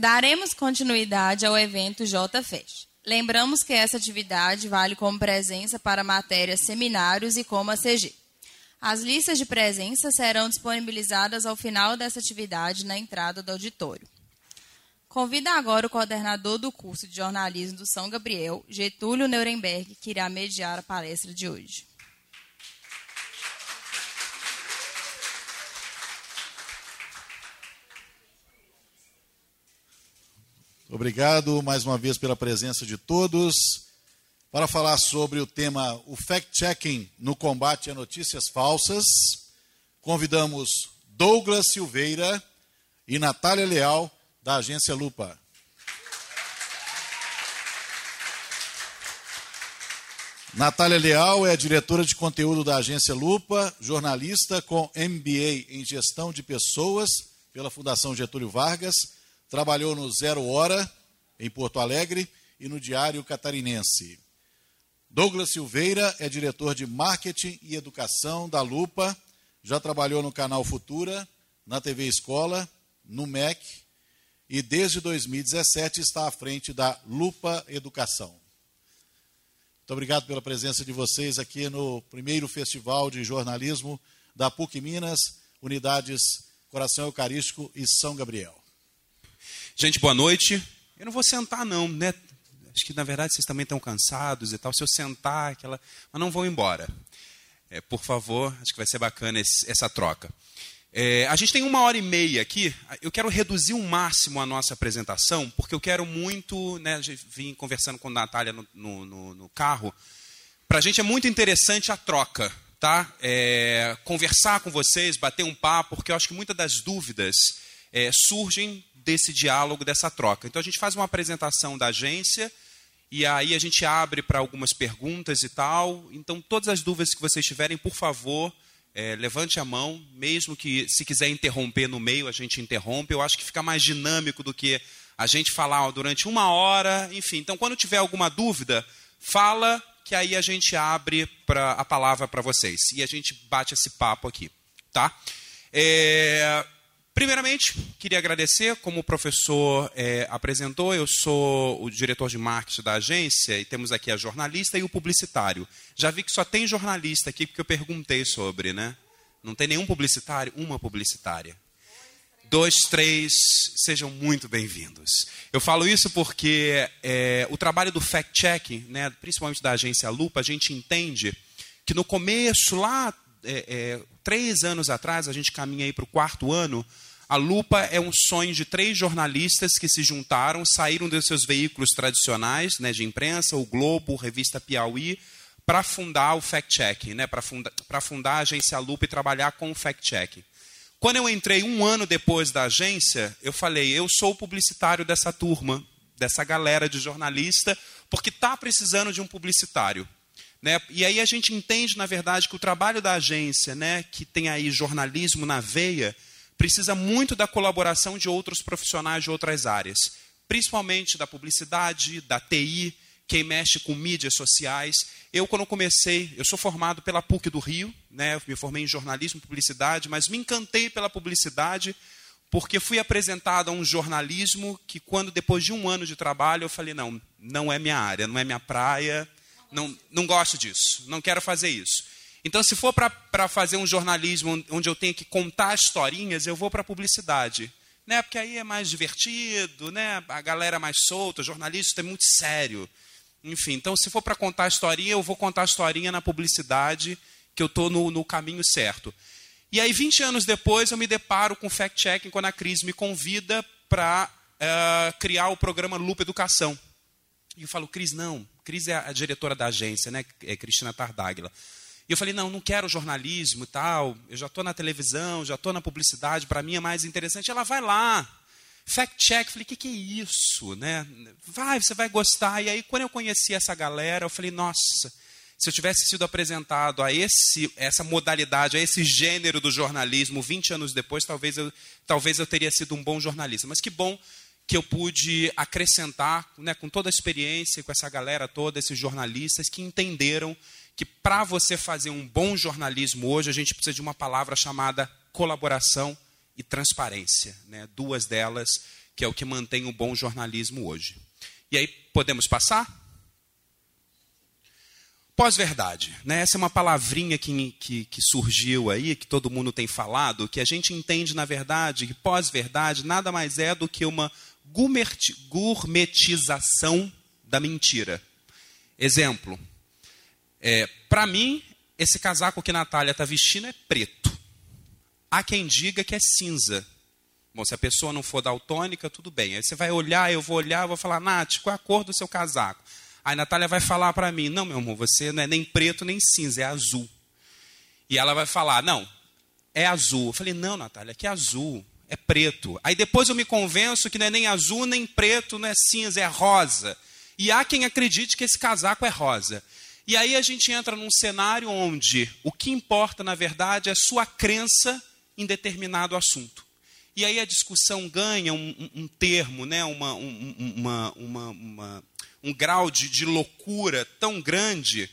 Daremos continuidade ao evento JFest. Lembramos que essa atividade vale como presença para matérias seminários e como ACG. As listas de presença serão disponibilizadas ao final dessa atividade na entrada do auditório. Convido agora o coordenador do curso de jornalismo do São Gabriel, Getúlio Nuremberg, que irá mediar a palestra de hoje. Obrigado mais uma vez pela presença de todos. Para falar sobre o tema o fact-checking no combate a notícias falsas, convidamos Douglas Silveira e Natália Leal, da agência Lupa. Natália Leal é diretora de conteúdo da agência Lupa, jornalista com MBA em gestão de pessoas pela Fundação Getúlio Vargas Trabalhou no Zero Hora, em Porto Alegre, e no Diário Catarinense. Douglas Silveira é diretor de marketing e educação da Lupa, já trabalhou no canal Futura, na TV Escola, no MEC e desde 2017 está à frente da Lupa Educação. Muito obrigado pela presença de vocês aqui no primeiro Festival de Jornalismo da PUC Minas, unidades Coração Eucarístico e São Gabriel. Gente, boa noite. Eu não vou sentar, não, né? Acho que na verdade vocês também estão cansados e tal. Se eu sentar, aquela. Mas não vão embora. É, por favor, acho que vai ser bacana esse, essa troca. É, a gente tem uma hora e meia aqui. Eu quero reduzir o máximo a nossa apresentação, porque eu quero muito. Né, vim conversando com a Natália no, no, no, carro. Para a gente é muito interessante a troca, tá? É, conversar com vocês, bater um papo, porque eu acho que muitas das dúvidas é, surgem desse diálogo, dessa troca. Então a gente faz uma apresentação da agência e aí a gente abre para algumas perguntas e tal. Então todas as dúvidas que vocês tiverem, por favor, é, levante a mão, mesmo que se quiser interromper no meio, a gente interrompe. Eu acho que fica mais dinâmico do que a gente falar ó, durante uma hora, enfim. Então quando tiver alguma dúvida, fala que aí a gente abre pra, a palavra para vocês e a gente bate esse papo aqui, tá? É, Primeiramente, queria agradecer, como o professor é, apresentou, eu sou o diretor de marketing da agência e temos aqui a jornalista e o publicitário. Já vi que só tem jornalista aqui porque eu perguntei sobre, né? Não tem nenhum publicitário? Uma publicitária. Dois, três, sejam muito bem-vindos. Eu falo isso porque é, o trabalho do fact-checking, né, principalmente da agência Lupa, a gente entende que no começo, lá, é, é três anos atrás, a gente caminha aí para o quarto ano, a Lupa é um sonho de três jornalistas que se juntaram, saíram dos seus veículos tradicionais né, de imprensa, o Globo, a revista Piauí, para fundar o Fact Check, né, para funda, fundar a agência Lupa e trabalhar com o Fact Check. Quando eu entrei um ano depois da agência, eu falei: eu sou o publicitário dessa turma, dessa galera de jornalista, porque está precisando de um publicitário. Né? E aí a gente entende, na verdade, que o trabalho da agência, né, que tem aí jornalismo na veia, precisa muito da colaboração de outros profissionais de outras áreas, principalmente da publicidade, da TI, quem mexe com mídias sociais. Eu, quando comecei, eu sou formado pela PUC do Rio, né, me formei em jornalismo e publicidade, mas me encantei pela publicidade porque fui apresentado a um jornalismo que, quando depois de um ano de trabalho, eu falei: não, não é minha área, não é minha praia, não, não gosto disso, não quero fazer isso. Então, se for para fazer um jornalismo onde eu tenho que contar historinhas, eu vou para a publicidade. Né? Porque aí é mais divertido, né? a galera é mais solta, o jornalista é muito sério. Enfim, então, se for para contar a historinha, eu vou contar a historinha na publicidade, que eu estou no, no caminho certo. E aí, 20 anos depois, eu me deparo com fact-checking quando a Cris me convida para uh, eh, criar o programa Lupa Educação. E eu falo, Cris, não. Cris é a diretora da agência, né? É Cristina Tardáguila. E eu falei, não, não quero jornalismo e tal, eu já estou na televisão, já estou na publicidade, para mim é mais interessante. Ela vai lá, fact check, falei, o que, que é isso? Né? Vai, você vai gostar. E aí, quando eu conheci essa galera, eu falei, nossa, se eu tivesse sido apresentado a esse, essa modalidade, a esse gênero do jornalismo 20 anos depois, talvez eu, talvez eu teria sido um bom jornalista. Mas que bom que eu pude acrescentar, né, com toda a experiência, com essa galera toda, esses jornalistas que entenderam que para você fazer um bom jornalismo hoje, a gente precisa de uma palavra chamada colaboração e transparência. Né? Duas delas que é o que mantém o bom jornalismo hoje. E aí, podemos passar? Pós-verdade, né? essa é uma palavrinha que, que, que, surgiu aí, que todo mundo tem falado, que a gente entende, na verdade, que pós-verdade nada mais é do que uma gourmetização da mentira. Exemplo, é, para mim, esse casaco que Natália está vestindo é preto. Há quem diga que é cinza. Bom, se a pessoa não for daltônica, tudo bem. Aí você vai olhar, eu vou olhar, eu vou falar, Nath, qual é a cor do seu casaco? Aí Natália vai falar para mim: Não, meu amor, você não é nem preto nem cinza, é azul. E ela vai falar: Não, é azul. Eu falei: Não, Natália, que é azul, é preto. Aí depois eu me convenço que não é nem azul, nem preto, não é cinza, é rosa. E há quem acredite que esse casaco é rosa. E aí a gente entra num cenário onde o que importa, na verdade, é sua crença em determinado assunto. E aí a discussão ganha um, um, termo, né, uma, um, uma, uma, um grau de, de loucura tão grande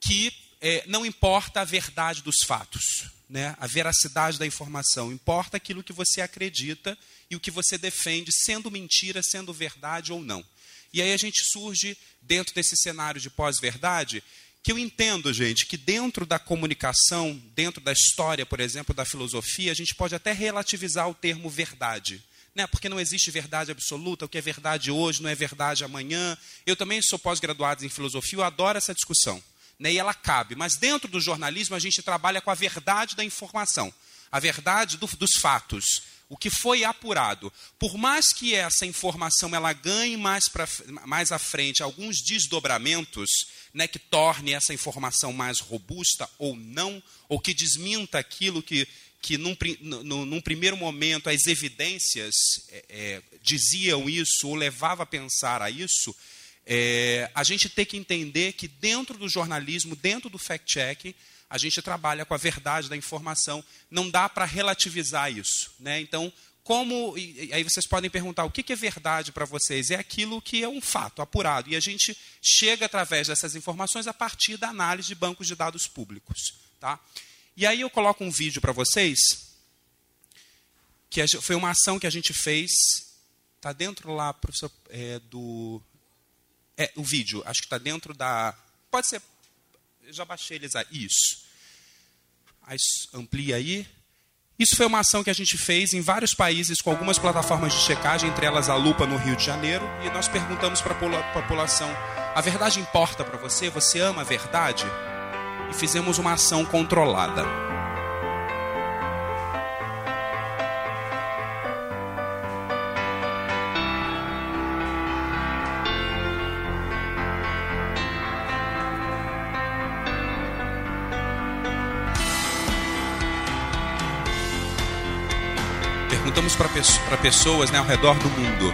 que é, não importa a verdade dos fatos, né? a veracidade da informação, importa aquilo que você acredita e o que você defende, sendo mentira, sendo verdade ou não. E aí a gente surge dentro desse cenário de pós-verdade, que eu entendo, gente, que dentro da comunicação, dentro da história, por exemplo, da filosofia, a gente pode até relativizar o termo verdade né? porque não existe verdade absoluta, o que é verdade hoje não é verdade amanhã. Eu também sou pós-graduado em filosofia, eu adoro essa discussão. Né? E ela cabe. Mas dentro do jornalismo, a gente trabalha com a verdade da informação, a verdade do, dos fatos, o que foi apurado. Por mais que essa informação ela ganhe mais, pra, mais à frente alguns desdobramentos, né, que torne essa informação mais robusta ou não, ou que desminta aquilo que que num, num, num, primeiro momento as evidências é, é, diziam isso ou levava a pensar a isso, é, a gente tem que entender que dentro do jornalismo, dentro do fact-checking, a gente trabalha com a verdade da informação, não dá para relativizar isso. Né? Então, como. E, aí vocês podem perguntar: o que, é verdade para vocês? É aquilo que é um fato apurado. E a gente chega através dessas informações a partir da análise de bancos de dados públicos. Tá? E aí eu coloco um vídeo para vocês, que foi uma ação que a gente fez, está dentro lá, professor, é, do... É, o vídeo, acho que está dentro da... Pode ser, eu já baixei eles aí, isso. Aí, amplia aí. Isso foi uma ação que a gente fez em vários países com algumas plataformas de checagem, entre elas a Lupa no Rio de Janeiro, e nós perguntamos para a população: a verdade importa para você? Você ama a verdade? e fizemos uma ação controlada. Perguntamos para pessoas né, ao redor do mundo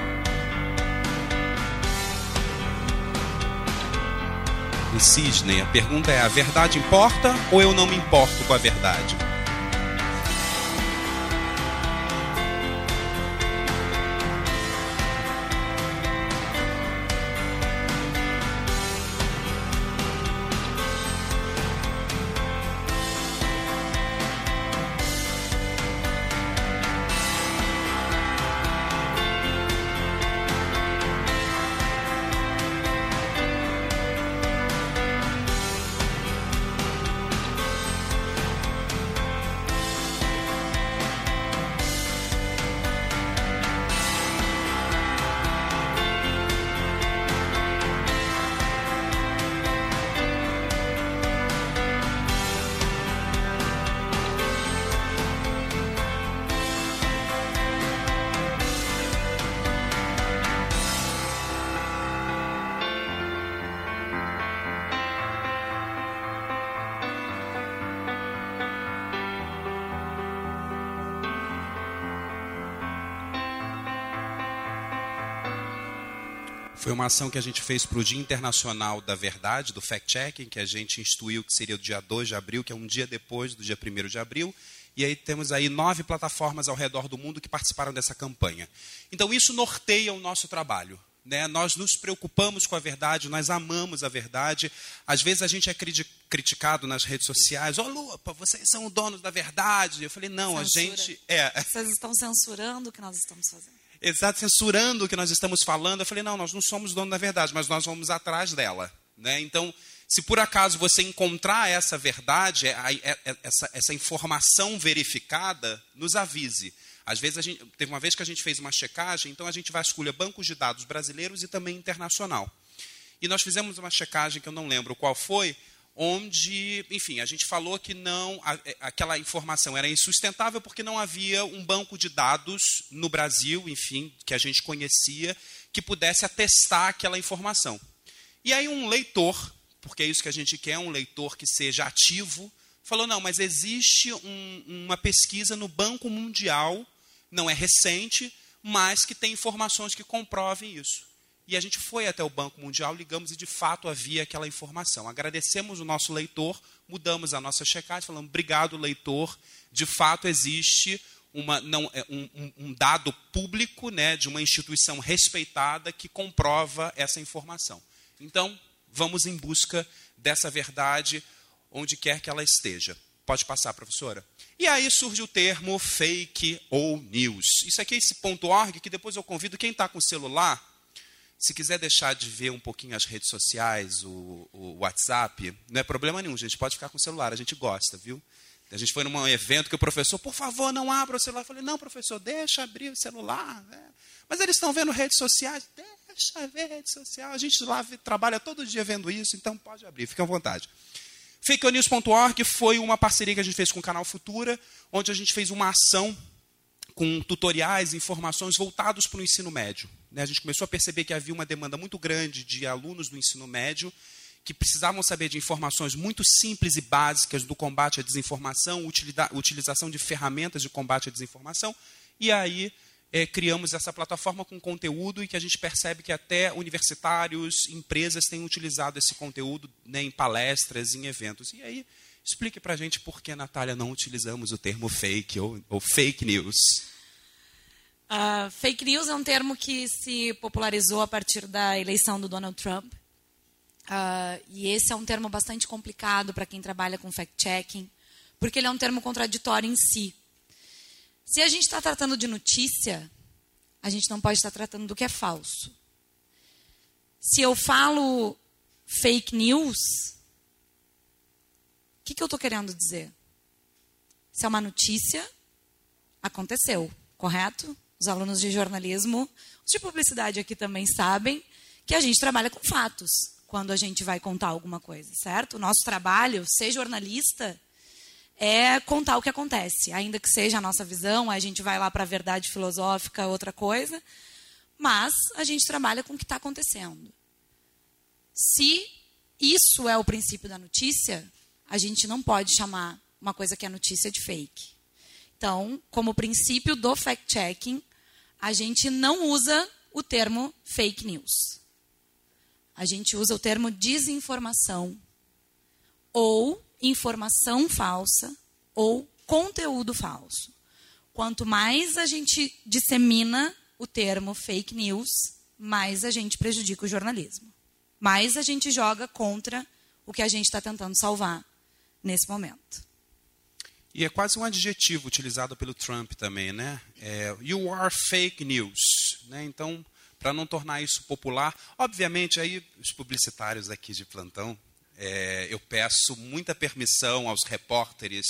em Sydney. A pergunta é: a verdade importa ou eu não me importo com a verdade? Foi uma ação que a gente fez para o Dia Internacional da Verdade, do fact-checking, que a gente instituiu que seria o dia 2 de abril, que é um dia depois do dia 1 de abril. E aí temos aí nove plataformas ao redor do mundo que participaram dessa campanha. Então isso norteia o nosso trabalho. Né? Nós nos preocupamos com a verdade, nós amamos a verdade. Às vezes a gente é criticado nas redes sociais. Ô, oh, Lupa, vocês são donos da verdade. Eu falei, não, Censura. a gente... É. Vocês estão censurando o que nós estamos fazendo. Exato, censurando o que nós estamos falando. Eu falei, não, nós não somos dono da verdade, mas nós vamos atrás dela. Né? Então, se por acaso você encontrar essa verdade, é, é, é, essa, essa informação verificada, nos avise. Às vezes, gente, teve uma vez que a gente fez uma checagem, então a gente vasculha bancos de dados brasileiros e também internacional. E nós fizemos uma checagem que eu não lembro qual foi, onde, enfim, a gente falou que não aquela informação era insustentável porque não havia um banco de dados no Brasil, enfim, que a gente conhecia, que pudesse atestar aquela informação. E aí um leitor, porque é isso que a gente quer, um leitor que seja ativo, falou: não, mas existe um, uma pesquisa no Banco Mundial, não é recente, mas que tem informações que comprovem isso. E a gente foi até o Banco Mundial, ligamos e de fato havia aquela informação. Agradecemos o nosso leitor, mudamos a nossa checagem, falamos: obrigado, leitor, de fato existe uma, não, é, um, um, dado público né, de uma instituição respeitada que comprova essa informação. Então, vamos em busca dessa verdade onde quer que ela esteja. Pode passar, professora. E aí surge o termo fake ou news. Isso aqui é esse ponto .org que depois eu convido quem está com celular se quiser deixar de ver um pouquinho as redes sociais, o, o, WhatsApp, não é problema nenhum, gente. Pode ficar com o celular, a gente gosta, viu? A gente foi num evento que o professor, por favor, não abra o celular. Eu falei, não, professor, deixa abrir o celular. Né? Mas eles estão vendo redes sociais, deixa ver rede social. A gente lá trabalha todo dia vendo isso, então pode abrir, fique à vontade. FakeNews.org foi uma parceria que a gente fez com o canal Futura, onde a gente fez uma ação com tutoriais, informações voltados para o ensino médio. Né? A gente começou a perceber que havia uma demanda muito grande de alunos do ensino médio que precisavam saber de informações muito simples e básicas do combate à desinformação, utilização de ferramentas de combate à desinformação, e aí é, criamos essa plataforma com conteúdo e que a gente percebe que até universitários, empresas têm utilizado esse conteúdo né, em palestras, em eventos. E aí, explique para a gente por que, Natália, não utilizamos o termo fake ou, ou fake news. Uh, fake news é um termo que se popularizou a partir da eleição do Donald Trump. Uh, e esse é um termo bastante complicado para quem trabalha com fact-checking, porque ele é um termo contraditório em si. Se a gente está tratando de notícia, a gente não pode estar tratando do que é falso. Se eu falo fake news, o que, que eu estou querendo dizer? Se é uma notícia, aconteceu, correto? Os alunos de jornalismo, os de publicidade aqui também sabem que a gente trabalha com fatos quando a gente vai contar alguma coisa, certo? O nosso trabalho, ser jornalista, é contar o que acontece, ainda que seja a nossa visão, a gente vai lá para a verdade filosófica, outra coisa, mas a gente trabalha com o que está acontecendo. Se isso é o princípio da notícia, a gente não pode chamar uma coisa que é notícia de fake. Então, como princípio do fact-checking, a gente não usa o termo fake news. A gente usa o termo desinformação ou informação falsa ou conteúdo falso. Quanto mais a gente dissemina o termo fake news, mais a gente prejudica o jornalismo. Mais a gente joga contra o que a gente está tentando salvar nesse momento. E é quase um adjetivo utilizado pelo Trump também, né? É, you are fake news. Né? Então, para não tornar isso popular, obviamente, aí os publicitários aqui de plantão, é, eu peço muita permissão aos repórteres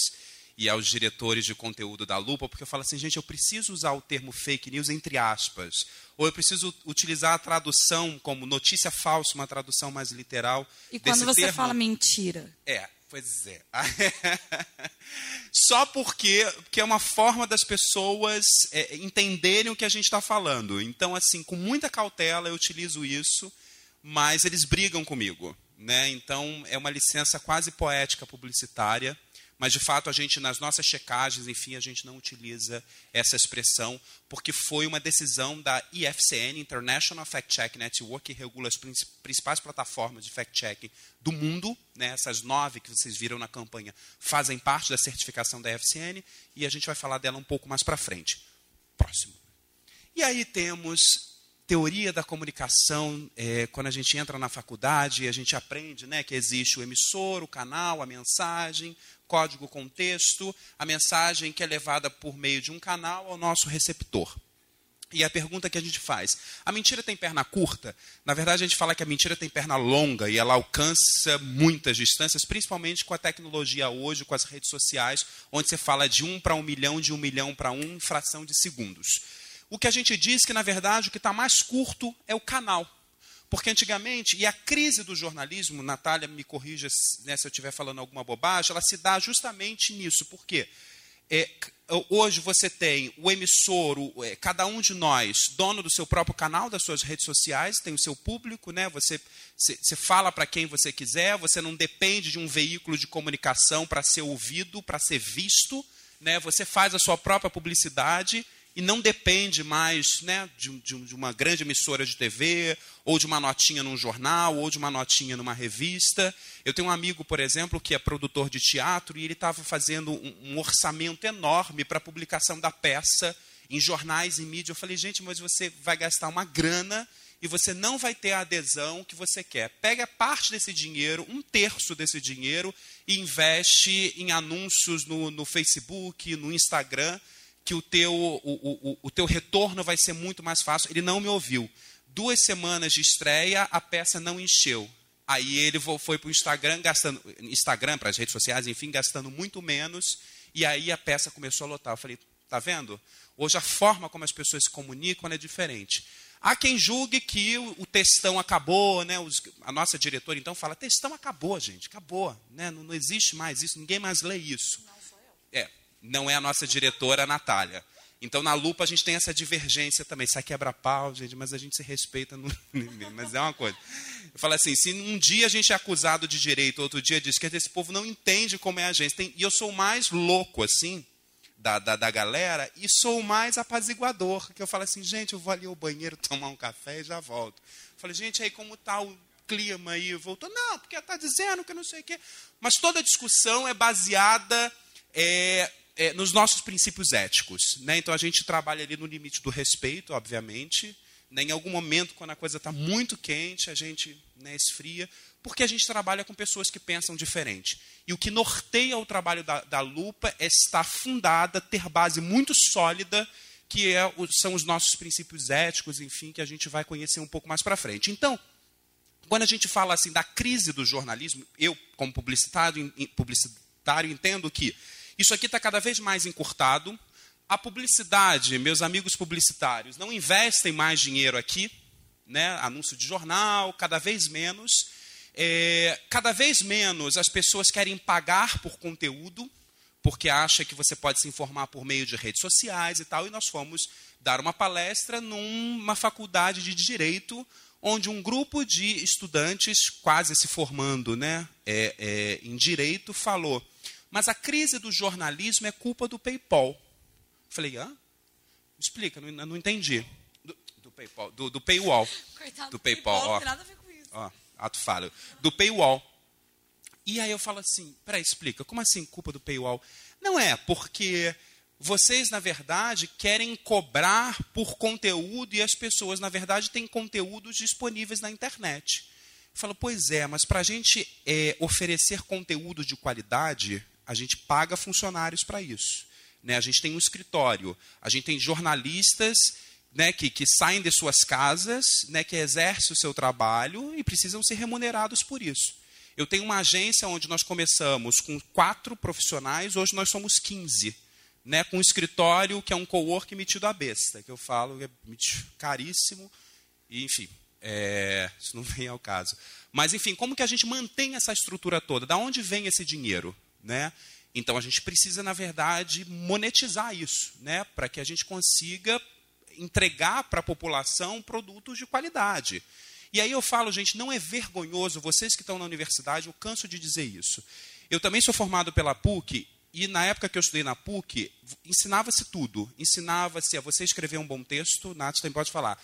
e aos diretores de conteúdo da Lupa, porque eu falo assim, gente, eu preciso usar o termo fake news entre aspas, ou eu preciso utilizar a tradução como notícia falsa, uma tradução mais literal. E quando você termo. fala mentira? É, Pois é. Só porque, porque é uma forma das pessoas é, entenderem o que a gente está falando. Então, assim, com muita cautela eu utilizo isso, mas eles brigam comigo. Né? Então, é uma licença quase poética publicitária mas de fato a gente nas nossas checagens, enfim, a gente não utiliza essa expressão porque foi uma decisão da IFCN, International Fact Check Network, que regula as principais plataformas de fact checking do mundo, né? Essas nove que vocês viram na campanha fazem parte da certificação da IFCN e a gente vai falar dela um pouco mais para frente. Próximo. E aí temos teoria da comunicação, é, quando a gente entra na faculdade, a gente aprende né, que existe o emissor, o canal, a mensagem, código contexto, a mensagem que é levada por meio de um canal ao nosso receptor. E a pergunta que a gente faz: a mentira tem perna curta? Na verdade, a gente fala que a mentira tem perna longa e ela alcança muitas distâncias, principalmente com a tecnologia hoje, com as redes sociais, onde você fala de um para um milhão, de um milhão para um, fração de segundos. O que a gente diz que, na verdade, o que está mais curto é o canal. Porque antigamente, e a crise do jornalismo, Natália me corrija né, se eu estiver falando alguma bobagem, ela se dá justamente nisso. Por quê? É, hoje você tem o emissor, o, é, cada um de nós, dono do seu próprio canal, das suas redes sociais, tem o seu público, né? você, você fala para quem você quiser, você não depende de um veículo de comunicação para ser ouvido, para ser visto, né? você faz a sua própria publicidade e não depende mais né, de, de, de, uma grande emissora de TV, ou de uma notinha num jornal, ou de uma notinha numa revista. Eu tenho um amigo, por exemplo, que é produtor de teatro, e ele estava fazendo um, um orçamento enorme para a publicação da peça em jornais, em mídia. Eu falei, gente, mas você vai gastar uma grana e você não vai ter a adesão que você quer. Pega parte desse dinheiro, um terço desse dinheiro, e investe em anúncios no, no Facebook, no Instagram que o teu, o, o, o teu retorno vai ser muito mais fácil. Ele não me ouviu. Duas semanas de estreia, a peça não encheu. Aí ele foi para o Instagram, gastando, Instagram, para as redes sociais, enfim, gastando muito menos. E aí a peça começou a lotar. Eu falei, tá vendo? Hoje a forma como as pessoas se comunicam é diferente. Há quem julgue que o, o textão acabou, né? Os, a nossa diretora então fala, textão acabou, gente, acabou. Né? Não, não existe mais isso, ninguém mais lê isso. Não sou eu. É, não é a nossa diretora, a Natália. Então, na lupa, a gente tem essa divergência também. Isso aqui quebra pau, gente, mas a gente se respeita. No... mas é uma coisa. Eu falo assim: se um dia a gente é acusado de direito, outro dia diz que esse povo não entende como é a gente. Tem... E eu sou o mais louco, assim, da, da, da, galera, e sou o mais apaziguador. Que eu falo assim: gente, eu vou ali ao banheiro tomar um café e já volto. Eu falei, gente, aí como está o clima aí? Voltou? Não, porque está dizendo que não sei o quê. Mas toda discussão é baseada. É, é, nos nossos princípios éticos. Né? Então a gente trabalha ali no limite do respeito, obviamente. Né? Em algum momento, quando a coisa está muito quente, a gente né, esfria, porque a gente trabalha com pessoas que pensam diferente. E o que norteia o trabalho da, da lupa é estar fundada, ter base muito sólida, que é, são os nossos princípios éticos, enfim, que a gente vai conhecer um pouco mais para frente. Então, quando a gente fala assim da crise do jornalismo, eu, como publicitário, publicitário entendo que isso aqui está cada vez mais encurtado. A publicidade, meus amigos publicitários, não investem mais dinheiro aqui, né? anúncio de jornal, cada vez menos. É, cada vez menos as pessoas querem pagar por conteúdo, porque acha que você pode se informar por meio de redes sociais e tal. E nós fomos dar uma palestra numa faculdade de direito, onde um grupo de estudantes, quase se formando né, é, é, em direito, falou mas a crise do jornalismo é culpa do PayPal. Falei, hã? Explica, não, não entendi. Do, do, PayPal, do, do paywall. Coitado do PayPal, PayPal ó. Não tem nada a ver com isso. Ó, ato falho. Do paywall. E aí eu falo assim, peraí, explica, como assim culpa do paywall? Não é, porque vocês, na verdade, querem cobrar por conteúdo e as pessoas, na verdade, têm conteúdos disponíveis na internet. Eu falo, pois é, mas para a gente é, oferecer conteúdo de qualidade, a gente paga funcionários para isso. Né? A gente tem um escritório, a gente tem jornalistas né, que, que saem de suas casas, né, que exercem o seu trabalho e precisam ser remunerados por isso. Eu tenho uma agência onde nós começamos com quatro profissionais, hoje nós somos 15. Né, com um escritório que é um co-work metido à besta, que eu falo é caríssimo, e, enfim, é, isso não vem ao caso. Mas, enfim, como que a gente mantém essa estrutura toda? Da onde vem esse dinheiro? Né? Então a gente precisa, na verdade, monetizar isso, né? para que a gente consiga entregar para a população produtos de qualidade. E aí eu falo, gente, não é vergonhoso, vocês que estão na universidade, eu canso de dizer isso. Eu também sou formado pela PUC e na época que eu estudei na PUC, ensinava-se tudo. Ensinava-se a você escrever um bom texto, Nath também pode falar,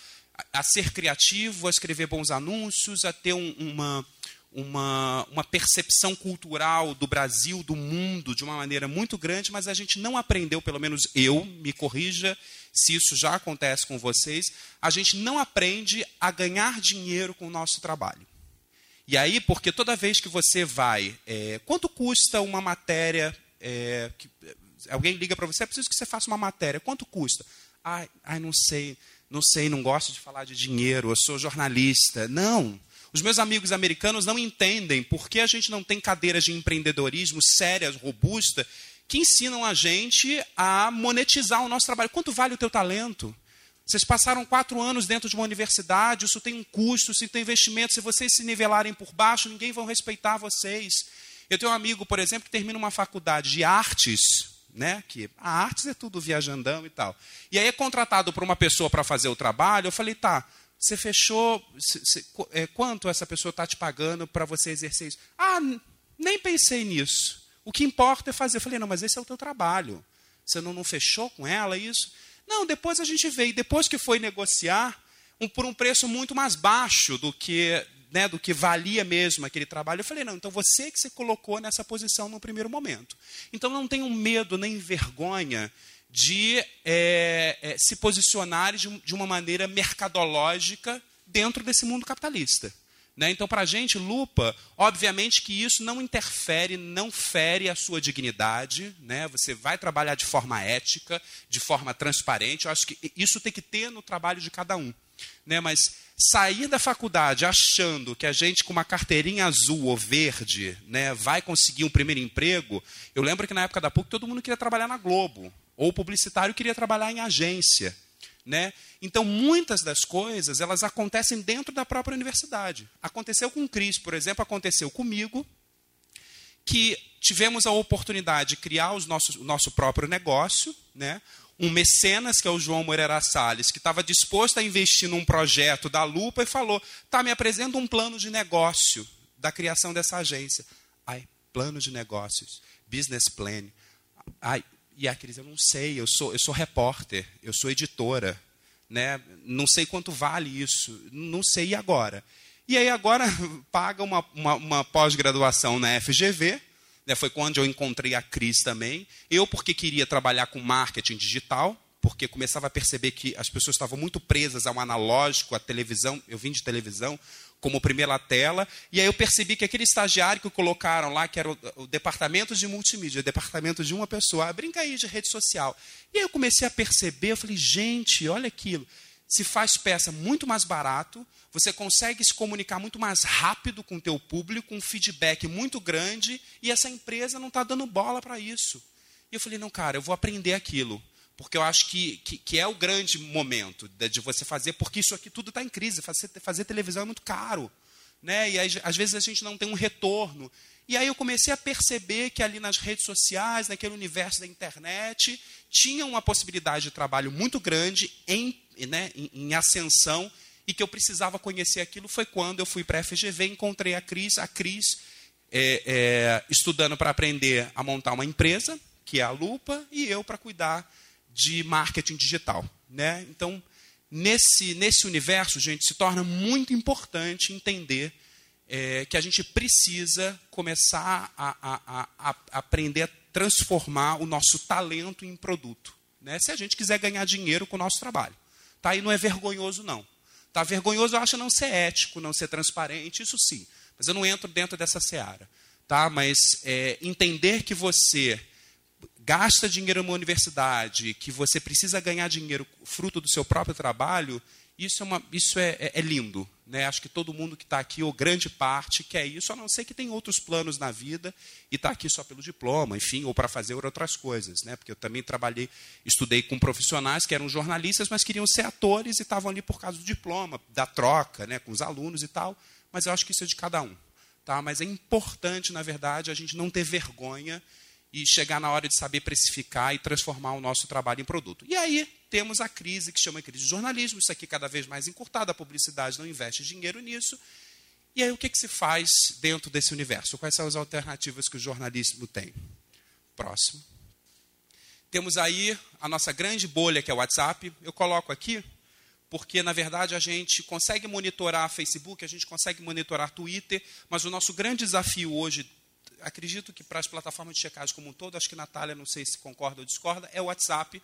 a, ser criativo, a escrever bons anúncios, a ter um, uma, uma, uma percepção cultural do Brasil, do mundo, de uma maneira muito grande, mas a gente não aprendeu, pelo menos eu, me corrija se isso já acontece com vocês, a gente não aprende a ganhar dinheiro com o nosso trabalho. E aí, porque toda vez que você vai. É, quanto custa uma matéria? É, que, alguém liga para você, é preciso que você faça uma matéria. Quanto custa? Ai, ai, não sei, não sei, não gosto de falar de dinheiro, eu sou jornalista. Não. Os meus amigos americanos não entendem por que a gente não tem cadeiras de empreendedorismo sérias, robustas, que ensinam a gente a monetizar o nosso trabalho. Quanto vale o teu talento? Vocês passaram quatro anos dentro de uma universidade, isso tem um custo, isso tem investimento. Se vocês se nivelarem por baixo, ninguém vai respeitar vocês. Eu tenho um amigo, por exemplo, que termina uma faculdade de artes, né? Que a artes é tudo viajandão e tal. E aí é contratado por uma pessoa para fazer o trabalho. Eu falei, tá, você fechou. é, quanto essa pessoa está te pagando para você exercer isso? Ah, nem pensei nisso. O que importa é fazer. Eu falei, não, mas esse é o teu trabalho. Você não, não fechou com ela isso? Não, depois a gente veio. Depois que foi negociar, um, por um preço muito mais baixo do que, né, do que valia mesmo aquele trabalho. Eu falei, não, então você que se colocou nessa posição no primeiro momento. Então não tenham medo nem vergonha de é, é, se posicionar de, de uma maneira mercadológica dentro desse mundo capitalista. Né? Então, para a gente, lupa, obviamente que isso não interfere, não fere a sua dignidade. Né? Você vai trabalhar de forma ética, de forma transparente. Eu acho que isso tem que ter no trabalho de cada um. Né? Mas sair da faculdade achando que a gente com uma carteirinha azul ou verde né, vai conseguir um primeiro emprego. Eu lembro que na época da PUC todo mundo queria trabalhar na Globo, ou o publicitário queria trabalhar em agência. Né? Então, muitas das coisas elas acontecem dentro da própria universidade. Aconteceu com o Cris, por exemplo, aconteceu comigo, que tivemos a oportunidade de criar os nossos, o nosso próprio negócio, né? um mecenas, que é o João Moreira Salles, que estava disposto a investir num projeto da Lupa e falou: tá, me apresenta um plano de negócio da criação dessa agência. Ai, plano de negócios, business plan. Ai, e a Cris, eu não sei, eu sou, eu sou repórter, eu sou editora, né? não sei quanto vale isso, não sei e agora. E aí agora paga uma, uma, uma pós-graduação na FGV, né? foi quando eu encontrei a Cris também. Eu porque queria trabalhar com marketing digital, porque começava a perceber que as pessoas estavam muito presas ao analógico, à televisão, eu vim de televisão, como primeira tela, e aí eu percebi que aquele estagiário que colocaram lá, que era o, o departamento de multimídia, o departamento de uma pessoa, ah, brinca aí de rede social. E aí eu comecei a perceber, eu falei, gente, olha aquilo, se faz peça muito mais barato, você consegue se comunicar muito mais rápido com o teu público, um feedback muito grande, e essa empresa não está dando bola para isso. E eu falei, não, cara, eu vou aprender aquilo porque eu acho que, que, que, é o grande momento de, você fazer, porque isso aqui tudo está em crise. Fazer, fazer televisão é muito caro. Né? E aí, às vezes a gente não tem um retorno. E aí eu comecei a perceber que ali nas redes sociais, naquele universo da internet, tinha uma possibilidade de trabalho muito grande em, né, em, em ascensão e que eu precisava conhecer aquilo. Foi quando eu fui para a FGV, encontrei a Cris, a Cris é, é, estudando para aprender a montar uma empresa, que é a Lupa, e eu para cuidar de marketing digital. Né? Então, nesse, nesse universo, gente, se torna muito importante entender é, que a gente precisa começar a, a, a, a, aprender a transformar o nosso talento em produto. Né? Se a gente quiser ganhar dinheiro com o nosso trabalho. Tá? E não é vergonhoso, não. Tá? Vergonhoso eu acho não ser ético, não ser transparente, isso sim. Mas eu não entro dentro dessa seara. Tá? Mas é, entender que você gasta dinheiro numa universidade, que você precisa ganhar dinheiro fruto do seu próprio trabalho, isso é, uma, isso é, é, é lindo. Né? Acho que todo mundo que está aqui, ou grande parte, quer isso, a não ser que tem outros planos na vida e está aqui só pelo diploma, enfim, ou para fazer outras coisas. Né? Porque eu também trabalhei, estudei com profissionais que eram jornalistas, mas queriam ser atores e estavam ali por causa do diploma, da troca né, com os alunos e tal. Mas eu acho que isso é de cada um. Tá? Mas é importante, na verdade, a gente não ter vergonha e chegar na hora de saber precificar e transformar o nosso trabalho em produto. E aí temos a crise que chama crise de jornalismo, isso aqui cada vez mais encurtado, a publicidade não investe dinheiro nisso. E aí o que, que se faz dentro desse universo? Quais são as alternativas que o jornalismo tem? Próximo. Temos aí a nossa grande bolha, que é o WhatsApp. Eu coloco aqui, porque na verdade a gente consegue monitorar Facebook, a gente consegue monitorar Twitter, mas o nosso grande desafio hoje acredito que para as plataformas de checagem como um todo, acho que Natália, não sei se concorda ou discorda, é o WhatsApp,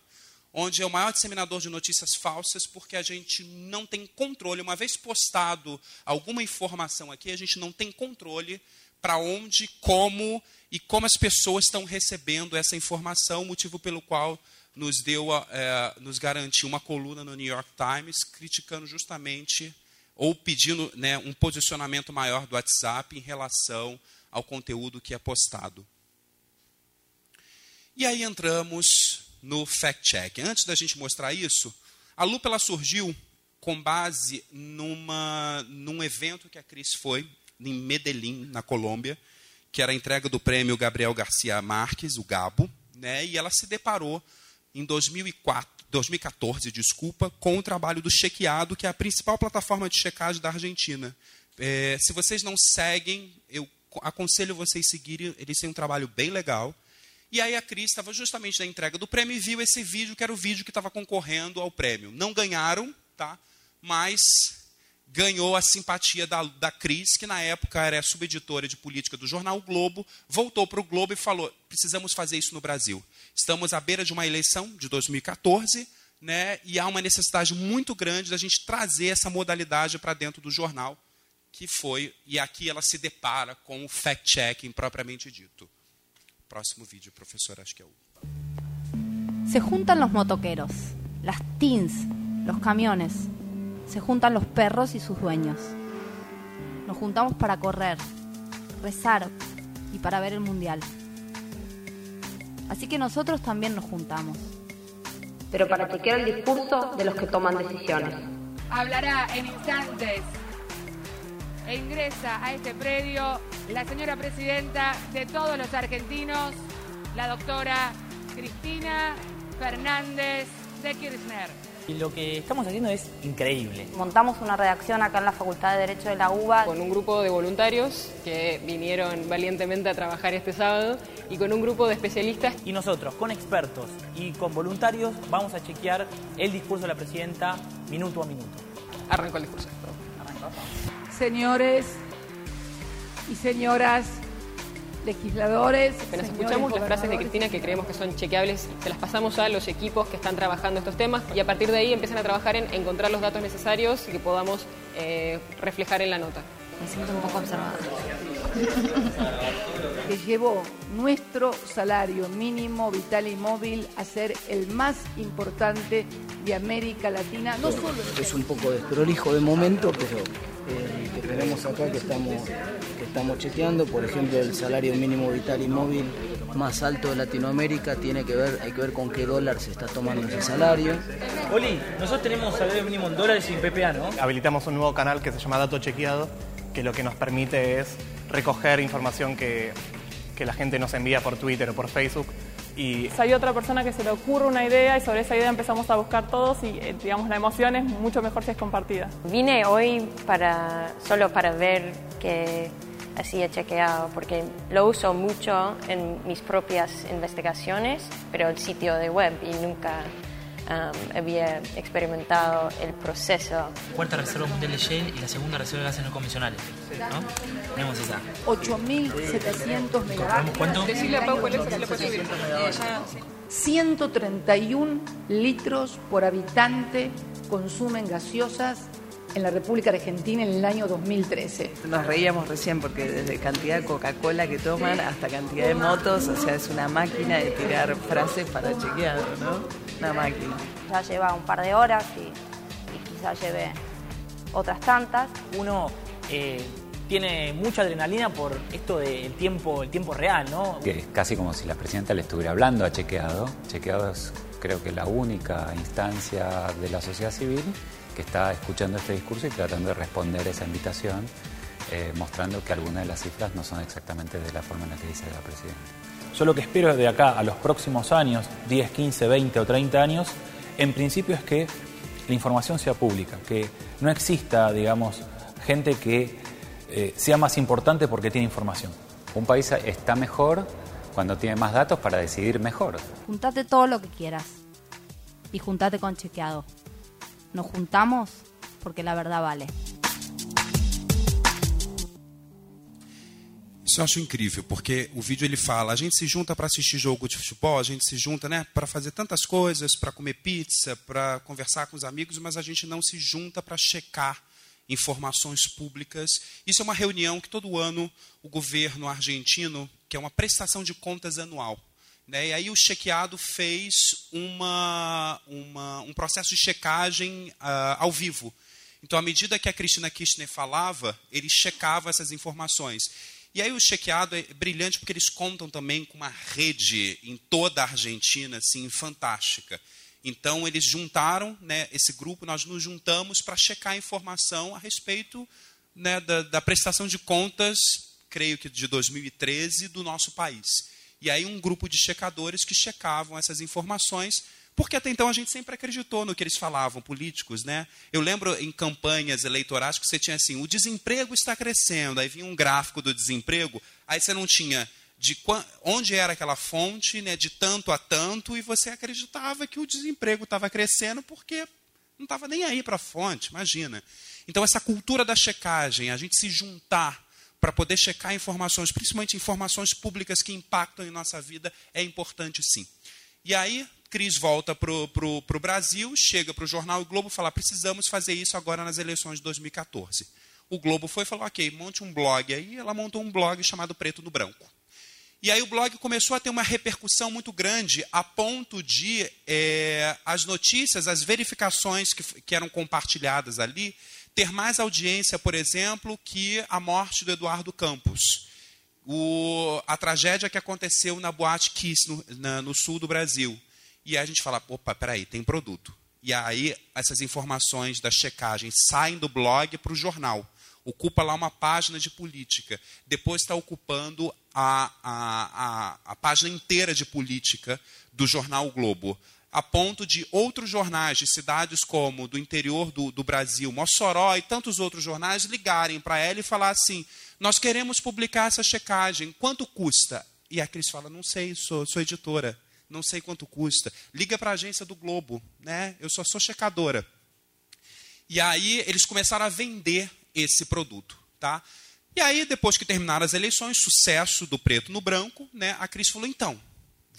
onde é o maior disseminador de notícias falsas, porque a gente não tem controle. Uma vez postado alguma informação aqui, a gente não tem controle para onde, como e como as pessoas estão recebendo essa informação, motivo pelo qual nos deu, é, nos garantiu uma coluna no New York Times criticando justamente ou pedindo né, um posicionamento maior do WhatsApp em relação ao conteúdo que é postado. E aí entramos no fact-check. Antes da gente mostrar isso, a lupa ela surgiu com base numa, num evento que a Cris foi em Medellín, na Colômbia, que era a entrega do prêmio Gabriel Garcia Marques, o Gabo, né? E ela se deparou em 2004, 2014, desculpa, com o trabalho do Chequeado, que é a principal plataforma de checagem da Argentina. É, se vocês não seguem, eu aconselho vocês seguirem, eles têm um trabalho bem legal. E aí a Cris estava justamente na entrega do prêmio e viu esse vídeo, que era o vídeo que estava concorrendo ao prêmio. Não ganharam, tá? mas ganhou a simpatia da, da Cris, que na época era subeditora de política do jornal o Globo, voltou para o Globo e falou: precisamos fazer isso no Brasil. Estamos à beira de uma eleição de 2014, né, e há uma necessidade muito grande da gente trazer essa modalidade para dentro do jornal, que foi, e aqui ela se depara com o fact-checking propriamente dito. Próximo vídeo, professor, acho que é o. Se juntan los motoqueros, las teens, los camiones, se juntan los perros y sus dueños. Nos juntamos para correr, rezar y para ver el mundial. Así que nosotros también nos juntamos. Pero para chequear el discurso de los que toman decisiones. Hablará en instantes e ingresa a este predio la señora presidenta de todos los argentinos, la doctora Cristina Fernández de Kirchner. Y lo que estamos haciendo es increíble. Montamos una redacción acá en la Facultad de Derecho de la UBA. Con un grupo de voluntarios que vinieron valientemente a trabajar este sábado y con un grupo de especialistas. Y nosotros, con expertos y con voluntarios, vamos a chequear el discurso de la presidenta minuto a minuto. Arrancó el discurso. Señores y señoras legisladores. Apenas escuchamos las frases de Cristina que creemos que son chequeables, se las pasamos a los equipos que están trabajando estos temas y a partir de ahí empiezan a trabajar en encontrar los datos necesarios y que podamos eh, reflejar en la nota. Me siento un poco observada. Que llevó nuestro salario mínimo vital y móvil a ser el más importante de América Latina. No solo es un poco desprolijo de momento, pero eh, que tenemos acá que estamos, que estamos chequeando, por ejemplo, el salario mínimo vital y móvil más alto de Latinoamérica tiene que ver, hay que ver con qué dólar se está tomando ese salario. Oli, nosotros tenemos salario mínimo en dólares y en PPA, ¿no? Habilitamos un nuevo canal que se llama Dato Chequeado, que lo que nos permite es recoger información que, que la gente nos envía por Twitter o por Facebook y hay otra persona que se le ocurre una idea y sobre esa idea empezamos a buscar todos y eh, digamos la emoción es mucho mejor si es compartida. Vine hoy para solo para ver que hacía chequeado porque lo uso mucho en mis propias investigaciones, pero el sitio de web y nunca um, había experimentado el proceso. Cuarta reserva mundial de Shell y la segunda reserva de gases no convencionales. ¿no? Tenemos esa. 8.700 megavatios. ¿Cuánto? Decirle a Pau cuál es, se le puede subir. 131 litros por habitante consumen gaseosas en la República Argentina en el año 2013. Nos reíamos recién porque desde cantidad de Coca-Cola que toman hasta cantidad de motos, o sea, es una máquina de tirar frases para chequear, ¿no? Una máquina. Ya lleva un par de horas y, y quizás lleve otras tantas. Uno eh, tiene mucha adrenalina por esto del tiempo, el tiempo real, ¿no? Que es casi como si la presidenta le estuviera hablando a Chequeado. Chequeado es creo que la única instancia de la sociedad civil que está escuchando este discurso y tratando de responder esa invitación, eh, mostrando que algunas de las cifras no son exactamente de la forma en la que dice la presidenta. Yo lo que espero de acá a los próximos años, 10, 15, 20 o 30 años, en principio es que la información sea pública, que no exista, digamos, gente que eh, sea más importante porque tiene información. Un país está mejor cuando tiene más datos para decidir mejor. Juntate todo lo que quieras y juntate con chequeado. Nos juntamos porque la verdad vale. Isso eu acho incrível, porque o vídeo ele fala: a gente se junta para assistir jogo de futebol, a gente se junta né, para fazer tantas coisas, para comer pizza, para conversar com os amigos, mas a gente não se junta para checar informações públicas. Isso é uma reunião que todo ano o governo argentino, que é uma prestação de contas anual, Né? E aí o chequeado fez uma, uma, um processo de checagem uh, ao vivo. Então, à medida que a Cristina Kirchner falava, ele checava essas informações. E aí o chequeado é brilhante porque eles contam também com uma rede em toda a Argentina, assim, fantástica. Então eles juntaram, né, esse grupo, nós nos juntamos para checar informação a respeito né, da, da, prestação de contas, creio que de 2013, do nosso país. E aí um grupo de checadores que checavam essas informações porque até então a gente sempre acreditou no que eles falavam, políticos, né? Eu lembro em campanhas eleitorais que você tinha assim, o desemprego está crescendo, aí vinha um gráfico do desemprego, aí você não tinha de onde era aquela fonte, né, de tanto a tanto, e você acreditava que o desemprego estava crescendo porque não estava nem aí para a fonte, imagina. Então essa cultura da checagem, a gente se juntar para poder checar informações, principalmente informações públicas que impactam em nossa vida, é importante sim. E aí, Cris volta para o Brasil, chega para o jornal o Globo e fala: precisamos fazer isso agora nas eleições de 2014. O Globo foi e falou: ok, monte um blog aí. Ela montou um blog chamado Preto no Branco. E aí o blog começou a ter uma repercussão muito grande, a ponto de é, as notícias, as verificações que, que eram compartilhadas ali, ter mais audiência, por exemplo, que a morte do Eduardo Campos. O, a tragédia que aconteceu na Boate Kiss, no, na, no sul do Brasil. E aí a gente fala, opa, peraí, tem produto. E aí essas informações da checagem saem do blog para o jornal. Ocupa lá uma página de política. Depois está ocupando a, a, a, a página inteira de política do jornal o Globo a ponto de outros jornais de cidades como do interior do, do, Brasil, Mossoró e tantos outros jornais ligarem para ela e falar assim: nós queremos publicar essa checagem, quanto custa? E a Cris fala: não sei, sou, sou editora não sei quanto custa. Liga para a agência do Globo, né? Eu só sou checadora. E aí eles começaram a vender esse produto, tá? E aí depois que terminaram as eleições, sucesso do preto no branco, né? A Cris falou então,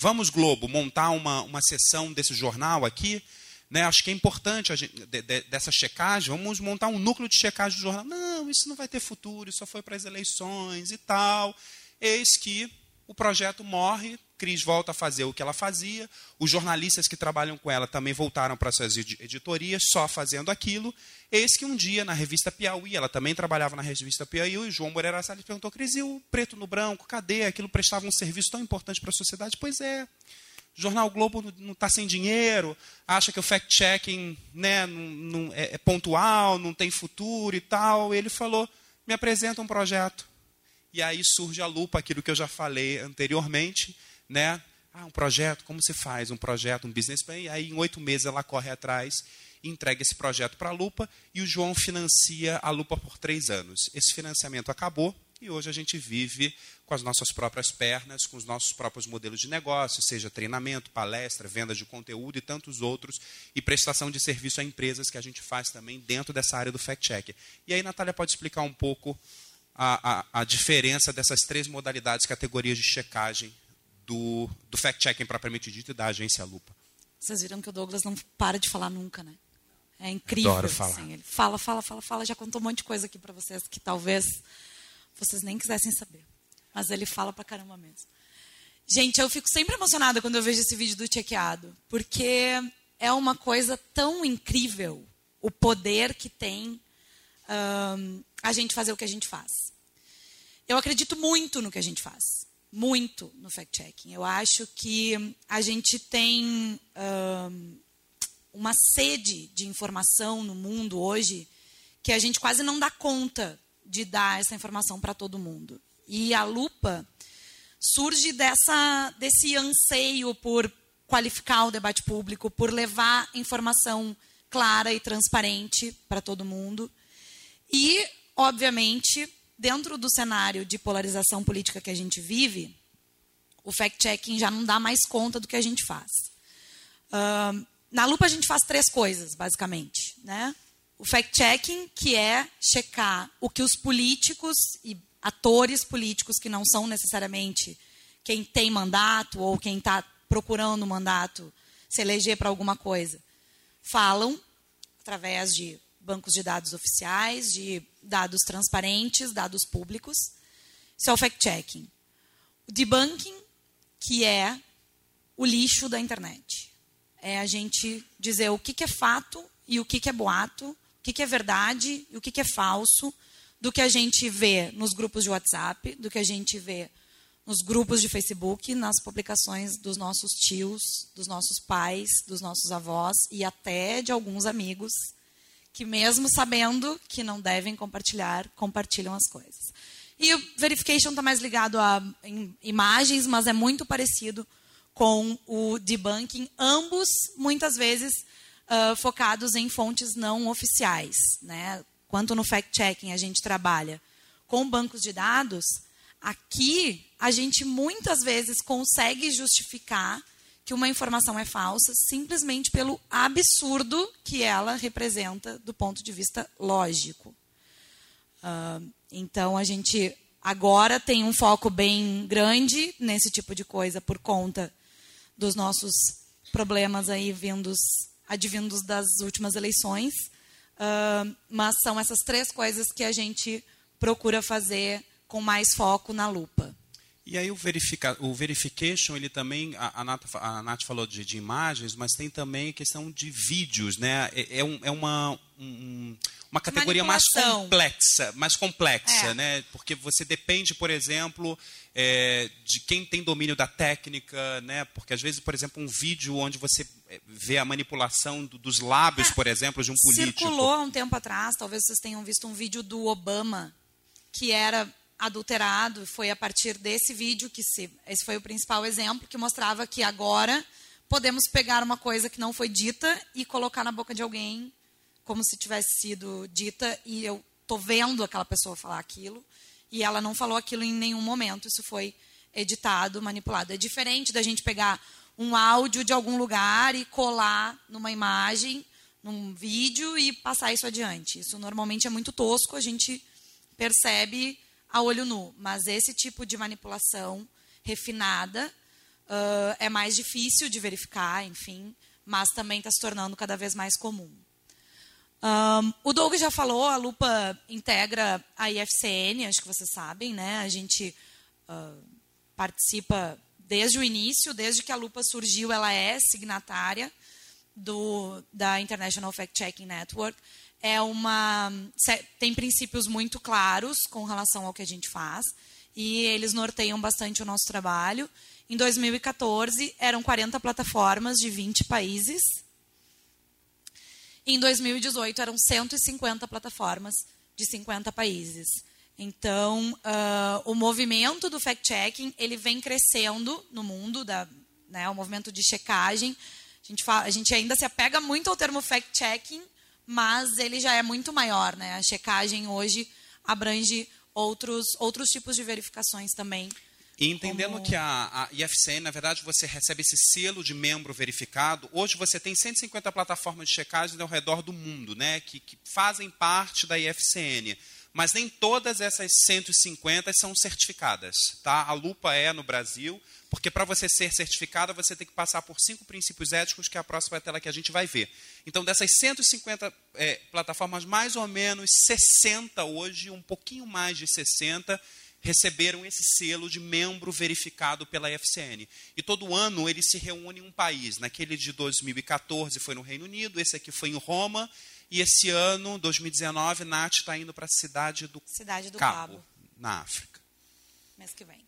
vamos Globo montar uma uma sessão desse jornal aqui, né? Acho que é importante gente, de, de, dessa checagem, vamos montar um núcleo de checagem do jornal. Não, isso não vai ter futuro, isso só foi para as eleições e tal. Eis que o projeto morre, Cris volta a fazer o que ela fazia, os jornalistas que trabalham com ela também voltaram para suas editorias, só fazendo aquilo. Eis que um dia, na revista Piauí, ela também trabalhava na revista Piauí, e João Moreira Salles perguntou, Cris, e o preto no branco, cadê? Aquilo prestava um serviço tão importante para a sociedade? Pois é, o Jornal Globo não está sem dinheiro, acha que o fact-checking né, não, não é, é pontual, não tem futuro e tal. Ele falou, me apresenta um projeto. E aí surge a lupa, aquilo que eu já falei anteriormente, né? Ah, um projeto, como se faz um projeto, um business plan? E aí, em oito meses, ela corre atrás entrega esse projeto para a Lupa e o João financia a Lupa por três anos. Esse financiamento acabou e hoje a gente vive com as nossas próprias pernas, com os nossos próprios modelos de negócio, seja treinamento, palestra, venda de conteúdo e tantos outros, e prestação de serviço a empresas que a gente faz também dentro dessa área do fact-check. E aí, Natália, pode explicar um pouco a, a, a diferença dessas três modalidades, categorias de checagem do, do fact-checking propriamente dito e da agência Lupa. Vocês viram que o Douglas não para de falar nunca, né? É incrível. Adoro falar. Assim, ele fala, fala, fala, fala. Já contou um monte de coisa aqui para vocês que talvez vocês nem quisessem saber. Mas ele fala pra caramba mesmo. Gente, eu fico sempre emocionada quando eu vejo esse vídeo do chequeado, porque é uma coisa tão incrível o poder que tem um, a gente fazer o que a gente faz. Eu acredito muito no que a gente faz. Muito no fact-checking. Eu acho que a gente tem um, uma sede de informação no mundo hoje que a gente quase não dá conta de dar essa informação para todo mundo. E a lupa surge dessa, desse anseio por qualificar o debate público, por levar informação clara e transparente para todo mundo. E, obviamente, dentro do cenário de polarização política que a gente vive, o fact-checking já não dá mais conta do que a gente faz. Uh, na lupa a gente faz três coisas, basicamente. Né? O fact-checking, que é checar o que os políticos e atores políticos que não são necessariamente quem tem mandato ou quem está procurando mandato se eleger para alguma coisa, falam através de bancos de dados oficiais, de dados transparentes, dados públicos. Isso é o fact-checking. O debunking, que é o lixo da internet. É a gente dizer o que, é fato e o que, é boato, o que, que é verdade e o que, que é falso, do que a gente vê nos grupos de WhatsApp, do que a gente vê nos grupos de Facebook, nas publicações dos nossos tios, dos nossos pais, dos nossos avós e até de alguns amigos que, mesmo sabendo que não devem compartilhar, compartilham as coisas. E o verification está mais ligado a imagens, mas é muito parecido com o debunking, ambos muitas vezes uh, focados em fontes não oficiais. Né? Quanto no fact-checking a gente trabalha com bancos de dados, aqui a gente muitas vezes consegue justificar que uma informação é falsa simplesmente pelo absurdo que ela representa do ponto de vista lógico. Uh, então a gente agora tem um foco bem grande nesse tipo de coisa por conta dos nossos problemas aí vindos, advindos das últimas eleições. Uh, mas são essas três coisas que a gente procura fazer com mais foco na lupa. E aí o, verifica, o verification, ele também, a, a, Nath, a Nath falou de, de, imagens, mas tem também questão de vídeos, né? É, é, um, é uma, um, uma categoria mais complexa, mais complexa, é. né? Porque você depende, por exemplo, é, de quem tem domínio da técnica, né? Porque às vezes, por exemplo, um vídeo onde você é, vê a manipulação do, dos lábios, é, por exemplo, de um político. Circulou há um tempo atrás, talvez vocês tenham visto um vídeo do Obama que era adulterado. Foi a partir desse vídeo que se, esse foi o principal exemplo que mostrava que agora podemos pegar uma coisa que não foi dita e colocar na boca de alguém como se tivesse sido dita e eu tô vendo aquela pessoa falar aquilo e ela não falou aquilo em nenhum momento. Isso foi editado, manipulado. É diferente da gente pegar um áudio de algum lugar e colar numa imagem, num vídeo e passar isso adiante. Isso normalmente é muito tosco, a gente percebe a olho nu. Mas esse tipo de manipulação refinada uh, é mais difícil de verificar, enfim, mas também está se tornando cada vez mais comum. Um, o Doug já falou, a lupa integra a IFCN, acho que vocês sabem, né? A gente uh, participa desde o início, desde que a lupa surgiu, ela é signatária do, da International Fact Checking Network. É uma tem princípios muito claros com relação ao que a gente faz e eles norteiam bastante o nosso trabalho. Em 2014, eram 40 plataformas de 20 países em 2018, eram 150 plataformas de 50 países. Então, uh, o movimento do fact-checking ele vem crescendo no mundo, da, né, o movimento de checagem. A gente, fala, a gente ainda se apega muito ao termo fact-checking, mas ele já é muito maior. Né? A checagem hoje abrange outros, outros tipos de verificações também e entendendo Como... que a, a IFCN, na verdade, você recebe esse selo de membro verificado. Hoje você tem 150 plataformas de checagem ao redor do mundo, né, que, que fazem parte da IFCN. Mas nem todas essas 150 são certificadas. Tá? A lupa é no Brasil, porque para você ser certificada, você tem que passar por cinco princípios éticos, que é a próxima tela que a gente vai ver. Então, dessas 150 é, plataformas, mais ou menos 60 hoje, um pouquinho mais de 60, receberam esse selo de membro verificado pela FCN. E todo ano eles se reúnem em um país. Naquele de 2014 foi no Reino Unido, esse aqui foi em Roma, e esse ano, 2019, Nath está indo para a cidade do, cidade do Cabo, Cabo, na África. Mês que vem.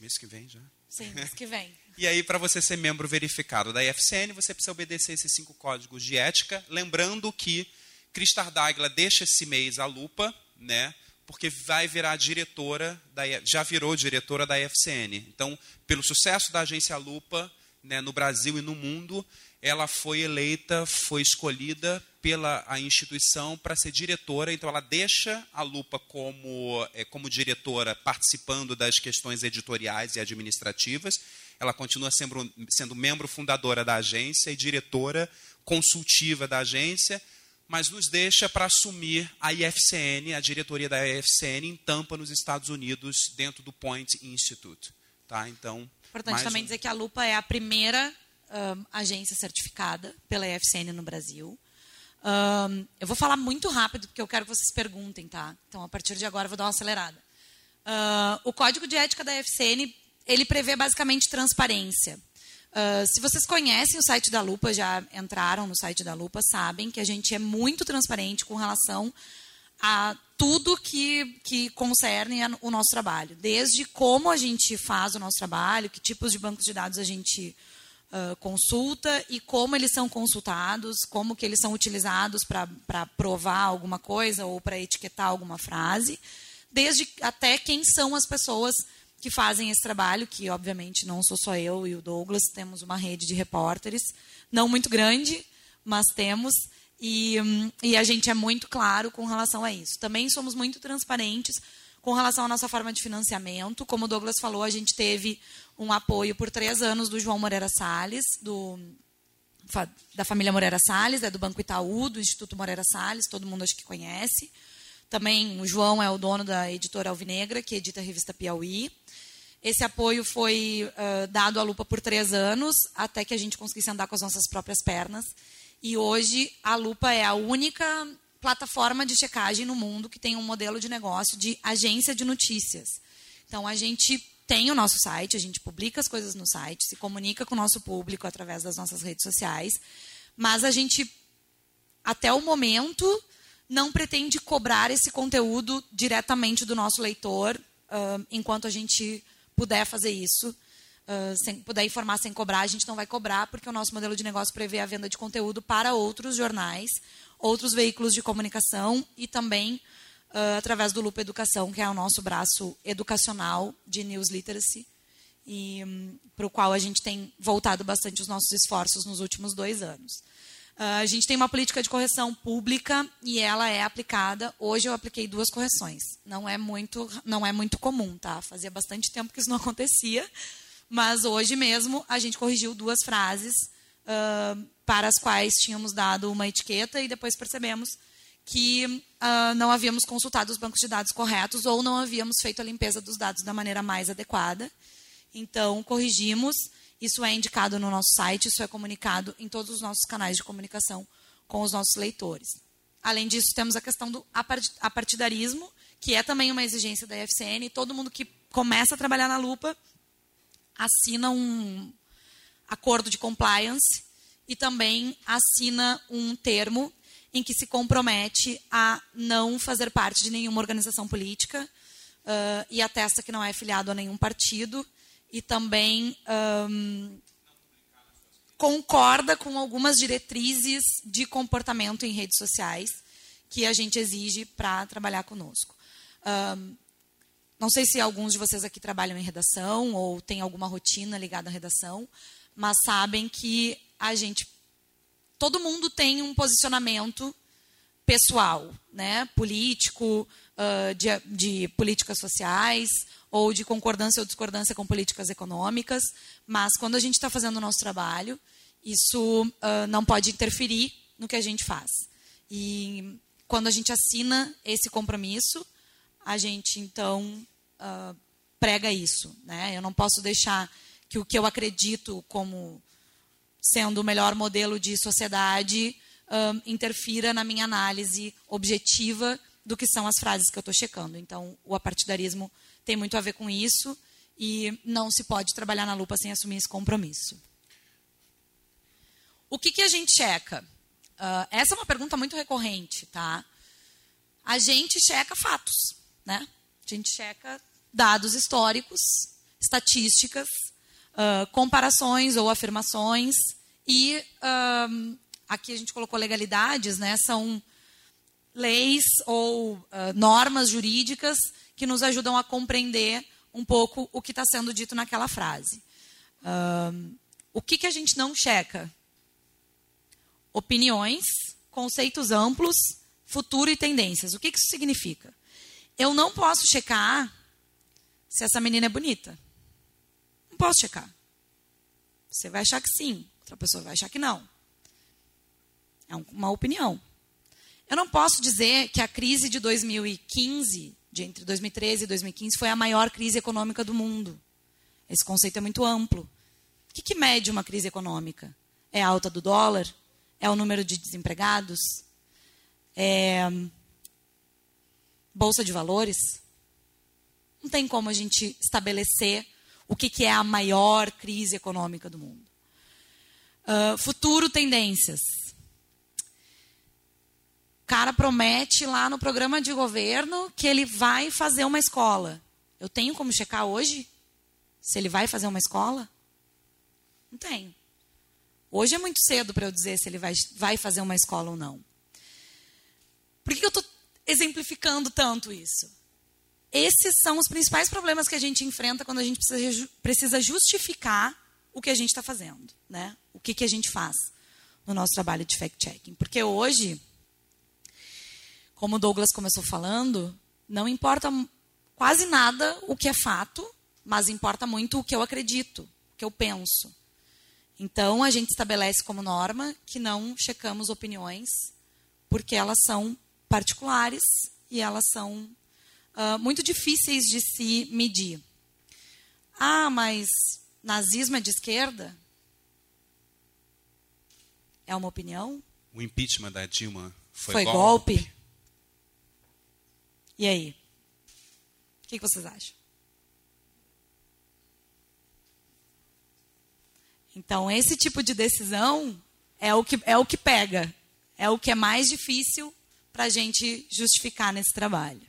Mês que vem já? Sim, mês que vem. e aí, para você ser membro verificado da IFCN, você precisa obedecer esses cinco códigos de ética, lembrando que Cristar Dagla deixa esse mês a lupa, né? porque vai virar diretora, da, já virou diretora da IFCN. Então, pelo sucesso da agência Lupa né, no Brasil e no mundo, ela foi eleita, foi escolhida pela a instituição para ser diretora. Então, ela deixa a Lupa como, é, como diretora, participando das questões editoriais e administrativas. Ela continua sendo, sendo membro fundadora da agência e diretora consultiva da agência mas nos deixa para assumir a IFCN, a diretoria da IFCN em Tampa, nos Estados Unidos, dentro do Point Institute. Tá? Então, Importante também um... dizer que a Lupa é a primeira um, agência certificada pela IFCN no Brasil. Um, eu vou falar muito rápido, porque eu quero que vocês perguntem, tá? Então, a partir de agora, eu vou dar uma acelerada. Uh, o Código de Ética da IFCN, ele prevê basicamente transparência. Uh, se vocês conhecem o site da Lupa, já entraram no site da Lupa, sabem que a gente é muito transparente com relação a tudo que, que concerne o nosso trabalho. Desde como a gente faz o nosso trabalho, que tipos de bancos de dados a gente uh, consulta e como eles são consultados, como que eles são utilizados para provar alguma coisa ou para etiquetar alguma frase, desde até quem são as pessoas que fazem esse trabalho, que obviamente não sou só eu e o Douglas, temos uma rede de repórteres, não muito grande, mas temos, e, hum, e a gente é muito claro com relação a isso. Também somos muito transparentes com relação à nossa forma de financiamento. Como o Douglas falou, a gente teve um apoio por três anos do João Moreira Salles, do, da família Moreira Salles, é do Banco Itaú, do Instituto Moreira Salles, todo mundo acho que conhece. Também o João é o dono da editora Alvinegra, que edita a revista Piauí. Esse apoio foi uh, dado à Lupa por três anos, até que a gente conseguisse andar com as nossas próprias pernas. E hoje a Lupa é a única plataforma de checagem no mundo que tem um modelo de negócio de agência de notícias. Então a gente tem o nosso site, a gente publica as coisas no site, se comunica com o nosso público através das nossas redes sociais, mas a gente, até o momento, não pretende cobrar esse conteúdo diretamente do nosso leitor, uh, enquanto a gente puder fazer isso, uh, sem, puder informar sem cobrar, a gente não vai cobrar, porque o nosso modelo de negócio prevê a venda de conteúdo para outros jornais, outros veículos de comunicação e também uh, através do Lupa Educação, que é o nosso braço educacional de News Literacy, e um, para o qual a gente tem voltado bastante os nossos esforços nos últimos dois anos. Uh, a gente tem uma política de correção pública e ela é aplicada. Hoje eu apliquei duas correções. Não é muito, não é muito comum, tá? Fazia bastante tempo que isso não acontecia, mas hoje mesmo a gente corrigiu duas frases uh, para as quais tínhamos dado uma etiqueta e depois percebemos que uh, não havíamos consultado os bancos de dados corretos ou não havíamos feito a limpeza dos dados da maneira mais adequada. Então corrigimos isso é indicado no nosso site, isso é comunicado em todos os nossos canais de comunicação com os nossos leitores. Além disso, temos a questão do apartidarismo, que é também uma exigência da IFCN. Todo mundo que começa a trabalhar na lupa assina um acordo de compliance e também assina um termo em que se compromete a não fazer parte de nenhuma organização política uh, e atesta que não é filiado a nenhum partido e também um, concorda com algumas diretrizes de comportamento em redes sociais que a gente exige para trabalhar conosco. Um, não sei se alguns de vocês aqui trabalham em redação ou têm alguma rotina ligada à redação, mas sabem que a gente, todo mundo tem um posicionamento pessoal, né, político, uh, de, de políticas sociais ou de concordância ou discordância com políticas econômicas, mas quando a gente está fazendo o nosso trabalho, isso uh, não pode interferir no que a gente faz. E quando a gente assina esse compromisso, a gente então uh, prega isso. Né? Eu não posso deixar que o que eu acredito como sendo o melhor modelo de sociedade uh, interfira na minha análise objetiva do que são as frases que eu estou checando. Então, o apartidarismo tem muito a ver com isso e não se pode trabalhar na lupa sem assumir esse compromisso. O que, que a gente checa? Uh, essa é uma pergunta muito recorrente, tá? A gente checa fatos, né? A gente checa dados históricos, estatísticas, uh, comparações ou afirmações e uh, aqui a gente colocou legalidades, né? São leis ou normas jurídicas que nos ajudam a compreender um pouco o que está sendo dito naquela frase. Um, o que, que a gente não checa? Opiniões, conceitos amplos, futuro e tendências. O que, que isso significa? Eu não posso checar se essa menina é bonita. Não posso checar. Você vai achar que sim, outra pessoa vai achar que não. É uma opinião. Eu não posso dizer que a crise de 2015 de entre 2013 e 2015 foi a maior crise econômica do mundo. Esse conceito é muito amplo. O que, que mede uma crise econômica? É a alta do dólar? É o número de desempregados? É bolsa de valores? Não tem como a gente estabelecer o que, que é a maior crise econômica do mundo. Uh, futuro tendências. O cara promete lá no programa de governo que ele vai fazer uma escola. Eu tenho como checar hoje se ele vai fazer uma escola? Não tenho. Hoje é muito cedo para eu dizer se ele vai, vai fazer uma escola ou não. Por que eu estou exemplificando tanto isso? Esses são os principais problemas que a gente enfrenta quando a gente precisa justificar o que a gente está fazendo, né? O que, que a gente faz no nosso trabalho de fact-checking. Porque hoje, como o Douglas começou falando, não importa quase nada o que é fato, mas importa muito o que eu acredito, o que eu penso. Então, a gente estabelece como norma que não checamos opiniões, porque elas são particulares e elas são uh, muito difíceis de se medir. Ah, mas nazismo é de esquerda? É uma opinião? O impeachment da Dilma foi, foi golpe? golpe? E aí? O que vocês acham? Então, esse tipo de decisão é o que, é o que pega, é o que é mais difícil para a gente justificar nesse trabalho.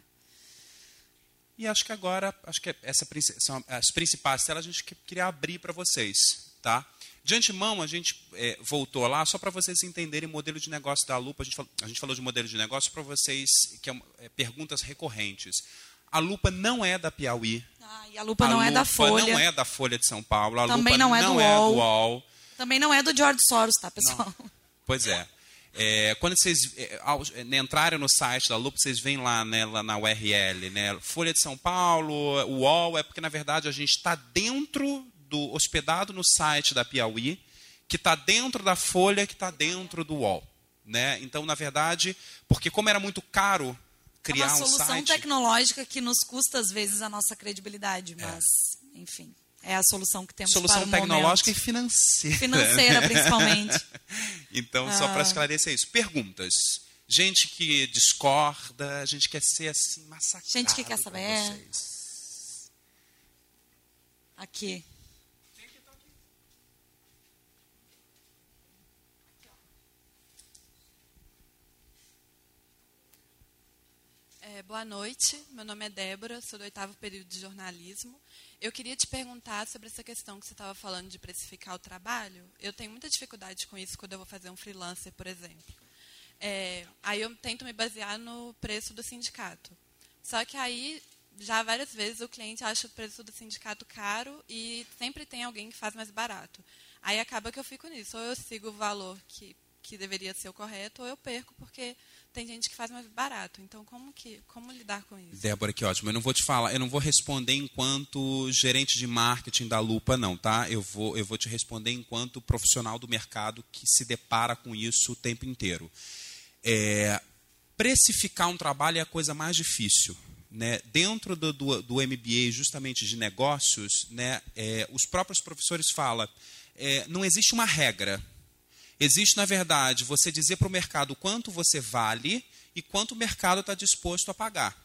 E acho que agora, acho que essa são as principais telas a gente queria abrir para vocês, tá? De antemão, a gente é, voltou lá só para vocês entenderem o modelo de negócio da Lupa. A gente falou, a gente falou de modelo de negócio para vocês, que é, é, perguntas recorrentes. A Lupa não é da Piauí. Ah, e a Lupa a não Lupa é da Folha. não é da Folha de São Paulo. A Também Lupa não é, não do, é UOL. do UOL. Também não é do George Soros, tá, pessoal? Não. Pois é. É, quando vocês é, ao, é, entrarem no site da Lupa, vocês veem lá, né, lá na URL, né, Folha de São Paulo, UOL, é porque, na verdade, a gente está dentro do, hospedado no site da Piauí, que está dentro da Folha, que está dentro do UOL. Né? Então, na verdade, porque como era muito caro criar um site... É uma solução tecnológica que nos custa, às vezes, a nossa credibilidade, mas, é. enfim... É a solução que temos solução para o tecnológica momento. e financeira. Financeira, principalmente. então, ah. só para esclarecer isso. Perguntas. Gente que discorda, gente quer ser assim, massacrado. Gente que quer saber. Aqui. Boa noite, meu nome é Débora, sou do oitavo período de jornalismo. Eu queria te perguntar sobre essa questão que você estava falando de precificar o trabalho. Eu tenho muita dificuldade com isso quando eu vou fazer um freelancer, por exemplo. É, aí eu tento me basear no preço do sindicato. Só que aí, já várias vezes, o cliente acha o preço do sindicato caro e sempre tem alguém que faz mais barato. Aí acaba que eu fico nisso. Ou eu sigo o valor que, que deveria ser o correto, ou eu perco, porque tem gente que faz mais barato. Então, como que como lidar com isso? Débora, que ótimo. Eu não vou te falar, eu não vou responder enquanto gerente de marketing da Lupa, não, tá? Eu vou, eu vou te responder enquanto profissional do mercado que se depara com isso o tempo inteiro. É, precificar um trabalho é a coisa mais difícil. Né? Dentro do, do, do MBA, justamente de negócios, né, é, os próprios professores falam, é, não existe uma regra Existe, na verdade, você dizer para o mercado quanto você vale e quanto o mercado está disposto a pagar.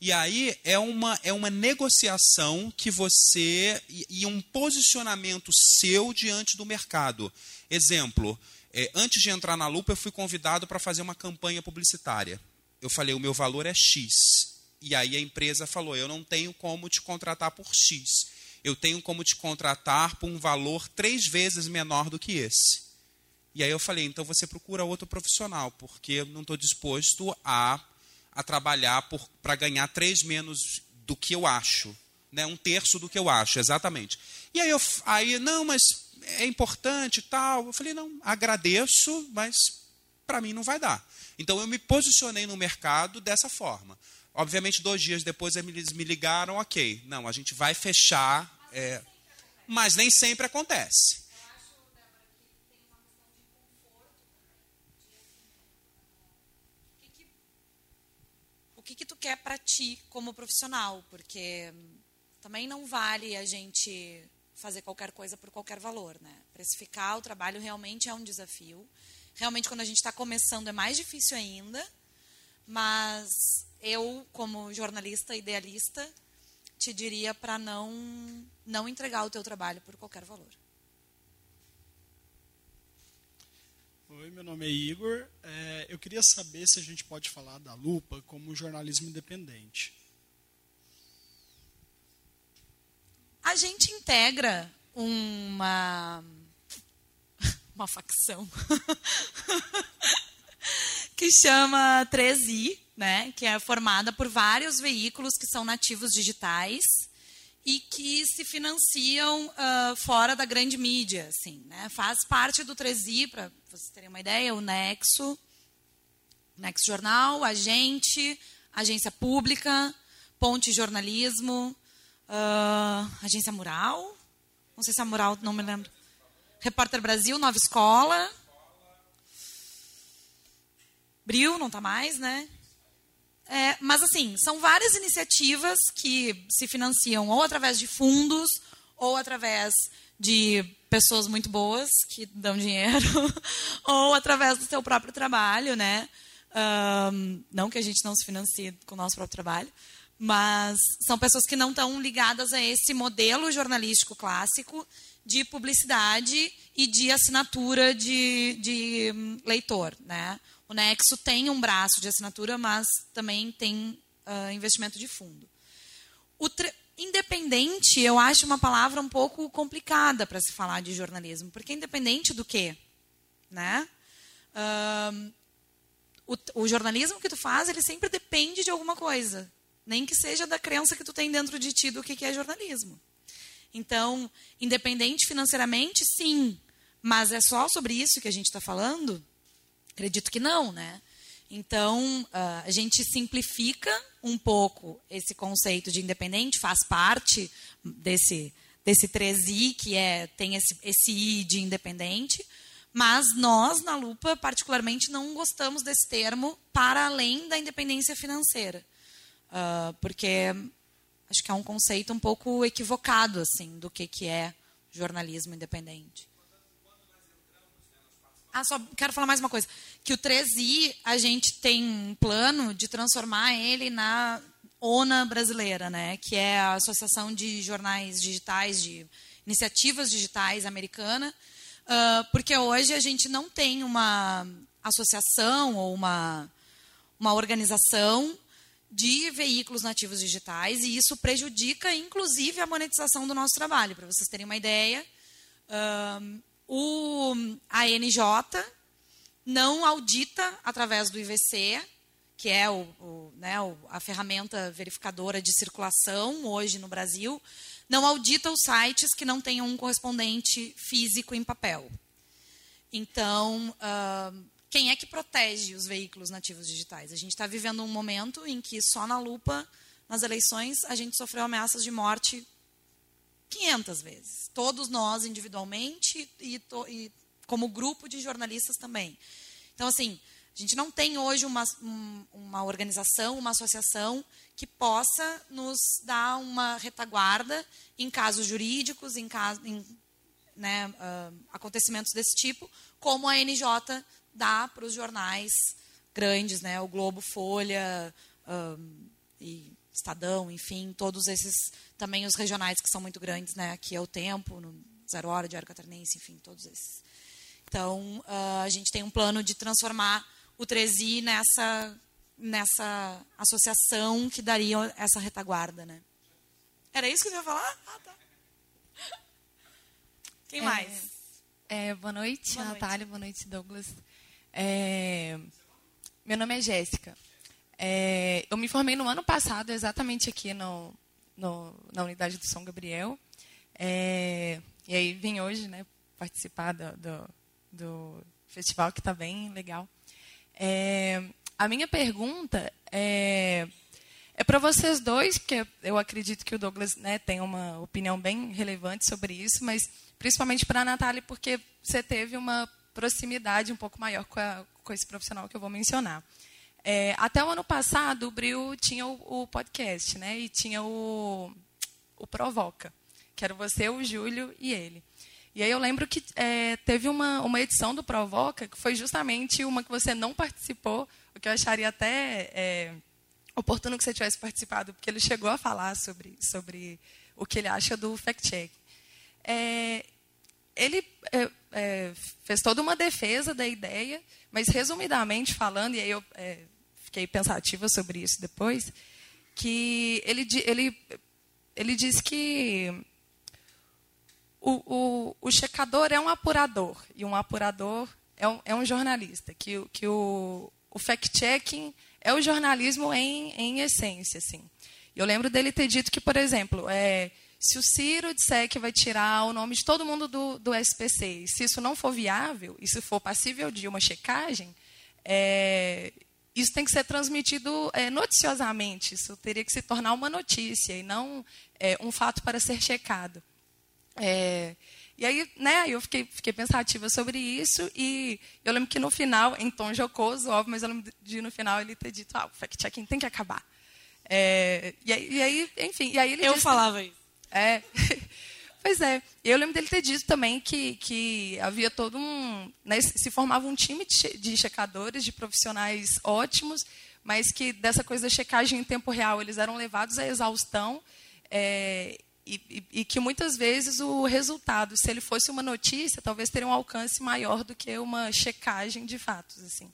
E aí é uma, é uma negociação que você. E, e um posicionamento seu diante do mercado. Exemplo: é, antes de entrar na lupa, eu fui convidado para fazer uma campanha publicitária. Eu falei: o meu valor é X. E aí a empresa falou: eu não tenho como te contratar por X. Eu tenho como te contratar por um valor três vezes menor do que esse. E aí eu falei, então você procura outro profissional, porque eu não estou disposto a, a trabalhar para ganhar três menos do que eu acho. Né? Um terço do que eu acho, exatamente. E aí, eu, aí não, mas é importante tal. Eu falei, não, agradeço, mas para mim não vai dar. Então eu me posicionei no mercado dessa forma. Obviamente, dois dias depois eles me ligaram, ok, não, a gente vai fechar, é, mas nem sempre acontece. O que, que tu quer para ti como profissional, porque também não vale a gente fazer qualquer coisa por qualquer valor, né? Precificar o trabalho realmente é um desafio. Realmente, quando a gente está começando, é mais difícil ainda. Mas eu, como jornalista idealista, te diria para não não entregar o teu trabalho por qualquer valor. Oi, meu nome é Igor. É, eu queria saber se a gente pode falar da Lupa como jornalismo independente. A gente integra uma uma facção que chama 3i, né, que é formada por vários veículos que são nativos digitais e que se financiam uh, fora da grande mídia, assim, né? Faz parte do 3i, para vocês terem uma ideia, o Nexo, Nexo Jornal, a Gente, Agência Pública, Ponte Jornalismo, uh, Agência Mural, não sei se é Mural, não me lembro. Repórter Brasil, Nova Escola. Bril, não está mais, né? É, mas, assim, são várias iniciativas que se financiam ou através de fundos ou através de pessoas muito boas que dão dinheiro ou através do seu próprio trabalho, né? Um, não que a gente não se financie com o nosso próprio trabalho, mas são pessoas que não estão ligadas a esse modelo jornalístico clássico de publicidade e de assinatura de, de hum, leitor, né? O Nexo tem um braço de assinatura, mas também tem uh, investimento de fundo. O independente, eu acho uma palavra um pouco complicada para se falar de jornalismo, porque independente do quê? Né? Uh, o, o, jornalismo que tu faz, ele sempre depende de alguma coisa, nem que seja da crença que tu tem dentro de ti do que, que é jornalismo. Então, independente financeiramente, sim, mas é só sobre isso que a gente está falando? Acredito que não, né? Então, uh, a gente simplifica um pouco esse conceito de independente, faz parte desse, desse 3i, que é, tem esse, esse i de independente, mas nós, na Lupa, particularmente, não gostamos desse termo para além da independência financeira. Uh, porque acho que é um conceito um pouco equivocado assim do que, que é jornalismo independente. Ah, só quero falar mais uma coisa. Que o 3i, a gente tem um plano de transformar ele na ONA brasileira, né? que é a Associação de Jornais Digitais, de Iniciativas Digitais Americana, uh, porque hoje a gente não tem uma associação ou uma, uma organização de veículos nativos digitais e isso prejudica, inclusive, a monetização do nosso trabalho. Para vocês terem uma ideia, uh, o, a NJ não audita através do IVC, que é o, o, né, a ferramenta verificadora de circulação hoje no Brasil, não audita os sites que não tenham um correspondente físico em papel. Então, uh, quem é que protege os veículos nativos digitais? A gente está vivendo um momento em que só na lupa, nas eleições, a gente sofreu ameaças de morte 500 vezes. Todos nós individualmente e, to, e como grupo de jornalistas também. Então, assim, a gente não tem hoje uma, uma organização, uma associação que possa nos dar uma retaguarda em casos jurídicos, em, caso, em né, uh, acontecimentos desse tipo, como a NJ dá para os jornais grandes, né, o Globo, Folha um, e Estadão, enfim, todos esses, também os regionais que são muito grandes, né? Aqui é o Tempo, Zero Hora, Diário Catarinense, enfim, todos esses. Então, uh, a gente tem um plano de transformar o 3i nessa, nessa associação que daria essa retaguarda, né? Era isso que você ia falar? Ah, tá. Quem é, mais? É, boa noite, boa Natália. Noite. Boa noite, Douglas. É, meu nome é Jéssica. É, eu me formei no ano passado, exatamente aqui no, no, na unidade do São Gabriel. É, e aí vim hoje né, participar do, do, do festival, que está bem legal. É, a minha pergunta é, é para vocês dois, porque eu acredito que o Douglas né, tem uma opinião bem relevante sobre isso, mas principalmente para a Natália, porque você teve uma proximidade um pouco maior com, a, com esse profissional que eu vou mencionar. É, até o ano passado, o Bril tinha o, o, podcast, né? E tinha o, o Provoca, que era você, o Júlio e ele. E aí eu lembro que é, teve uma, uma edição do Provoca, que foi justamente uma que você não participou, o que eu acharia até é, oportuno que você tivesse participado, porque ele chegou a falar sobre, sobre o que ele acha do fact-check. É, ele é, é, fez toda uma defesa da ideia, mas resumidamente falando, e aí eu é, fiquei pensativa sobre isso depois, que ele, ele, ele diz que o, o, o checador é um apurador, e um apurador é um, é um jornalista, que, que o, o fact-checking é o jornalismo em, em essência. Assim. Eu lembro dele ter dito que, por exemplo, é, se o Ciro disser que vai tirar o nome de todo mundo do, do SPC, e se isso não for viável, e se for passível de uma checagem, é, isso tem que ser transmitido é, noticiosamente. Isso teria que se tornar uma notícia e não é, um fato para ser checado. É, e aí, né, eu fiquei, fiquei pensativa sobre isso e eu lembro que no final, em tom jocoso, óbvio, mas eu lembro de no final ele ter dito, ah, o fact-checking tem que acabar. E, aí, e, aí, enfim, e aí ele Eu disse, falava isso. é. pois é. Eu lembro dele ter dito também que, que havia todo um. Né, se formava um time de, che- de checadores, de profissionais ótimos, mas que dessa coisa da checagem em tempo real eles eram levados à exaustão. é, e, e- e que muitas vezes o resultado, se ele fosse uma notícia, talvez teria um alcance maior do que uma checagem de fatos. assim.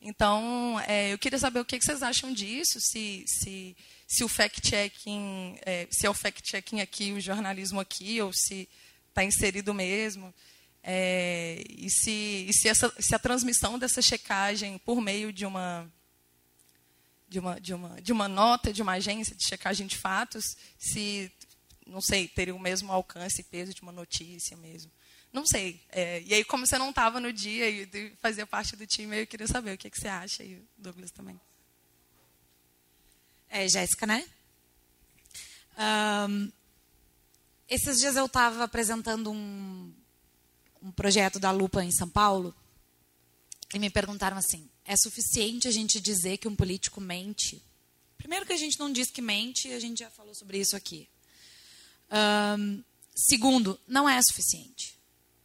Então, é, eu queria saber o que que vocês acham disso, se, se, se o fact-checking, é, se é o fact-checking aqui, o jornalismo aqui, ou se está inserido mesmo. É, e se, e se, essa, se a transmissão dessa checagem por meio de uma, de, uma, de, uma, de uma nota de uma agência de checagem de fatos, se, não sei, teria o mesmo alcance e peso de uma notícia mesmo. Não sei. É, e aí, como você não estava no dia e fazia parte do time, eu queria saber o que, que você acha e o Douglas também. É, Jéssica, né? Ahn, esses dias eu estava apresentando um, um projeto da Lupa em São Paulo e me perguntaram assim: é suficiente a gente dizer que um político mente? Primeiro, que a gente não diz que mente, a gente já falou sobre isso aqui. Ahn, segundo, não é suficiente.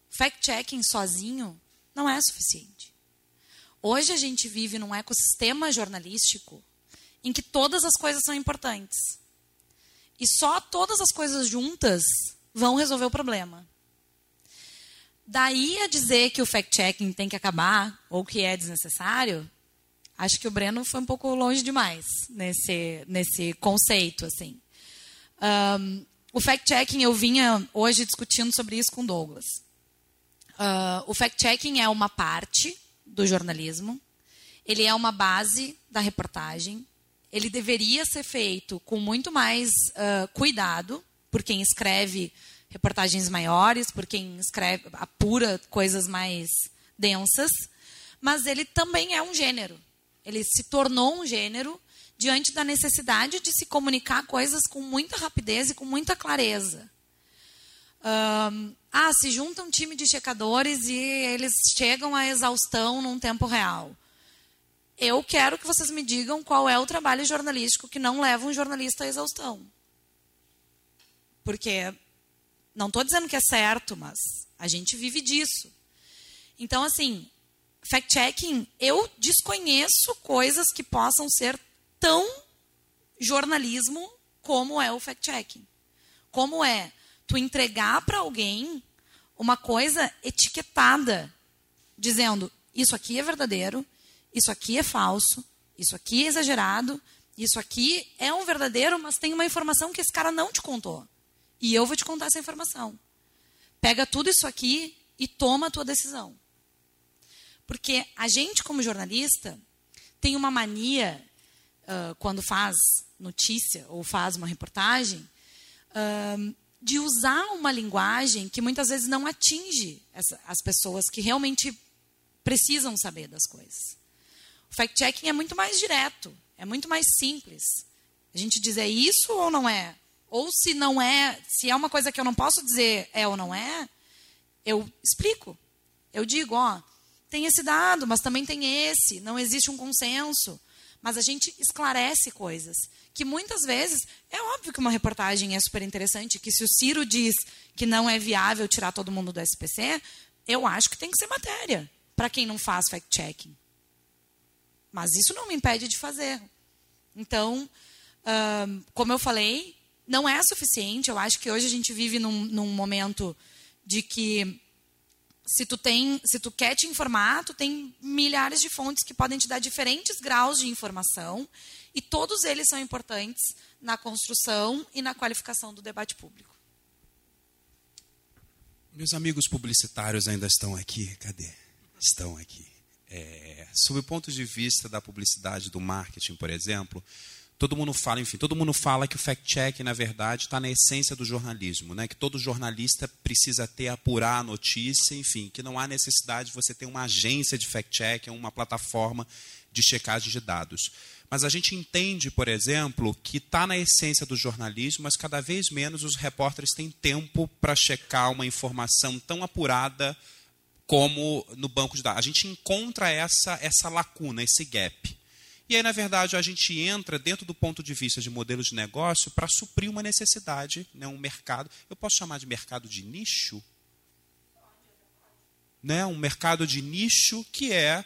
Fact-checking sozinho não é suficiente. Hoje a gente vive num ecossistema jornalístico em que todas as coisas são importantes. E só todas as coisas juntas vão resolver o problema. Daí a dizer que o fact-checking tem que acabar ou que é desnecessário, acho que o Breno foi um pouco longe demais nesse, nesse conceito. assim. Ahn, o fact-checking, eu vinha hoje discutindo sobre isso com o Douglas. Ah, o fact-checking é uma parte do jornalismo, ele é uma base da reportagem, ele deveria ser feito com muito mais ah, cuidado por quem escreve reportagens maiores, por quem escreve, apura coisas mais densas, mas ele também é um gênero. Ele se tornou um gênero diante da necessidade de se comunicar coisas com muita rapidez e com muita clareza. Ahn, ah, se junta um time de checadores e eles chegam à exaustão num tempo real. Eu quero que vocês me digam qual é o trabalho jornalístico que não leva um jornalista à exaustão. Porque não estou dizendo que é certo, mas a gente vive disso. Então, assim, fact-checking, eu desconheço coisas que possam ser tão jornalismo como é o fact-checking. Como é tu entregar para alguém uma coisa etiquetada, dizendo isso aqui é verdadeiro, isso aqui é falso, isso aqui é exagerado, isso aqui é um verdadeiro, mas tem uma informação que esse cara não te contou. E eu vou te contar essa informação. Pega tudo isso aqui e toma a tua decisão. Porque a gente, como jornalista, tem uma mania, ah, quando faz notícia ou faz uma reportagem, ah, de usar uma linguagem que muitas vezes não atinge essa- as pessoas que realmente precisam saber das coisas. O fact-checking é muito mais direto, é muito mais simples. A gente diz é isso ou não é? Ou se não é, se é uma coisa que eu não posso dizer é ou não é, eu explico. Eu digo, ó, tem esse dado, mas também tem esse, não existe um consenso. Mas a gente esclarece coisas que muitas vezes é óbvio que uma reportagem é super interessante, que se o Ciro diz que não é viável tirar todo mundo do SPC, eu acho que tem que ser matéria para quem não faz fact-checking. Mas isso não me impede de fazer. Então, ahn, como eu falei, não é suficiente. Eu acho que hoje a gente vive num, num momento de que se tu tem, se tu quer te informar, tu tem milhares de fontes que podem te dar diferentes graus de informação e todos eles são importantes na construção e na qualificação do debate público. Meus amigos publicitários ainda estão aqui? Cadê? Estão aqui. É, sob o ponto de vista da publicidade, do marketing, por exemplo, todo mundo fala, enfim, todo mundo fala que o fact-check, na verdade, está na essência do jornalismo, né? que todo jornalista precisa ter, apurar a notícia, enfim, que não há necessidade de você ter uma agência de fact-check, uma plataforma de checagem de dados. Mas a gente entende, por exemplo, que está na essência do jornalismo, mas cada vez menos os repórteres têm tempo para checar uma informação tão apurada como no banco de dados. A gente encontra essa, essa lacuna, esse gap. E aí, na verdade, a gente entra dentro do ponto de vista de modelo de negócio para suprir uma necessidade, né, um mercado. Eu posso chamar de mercado de nicho? Né, um mercado de nicho que é.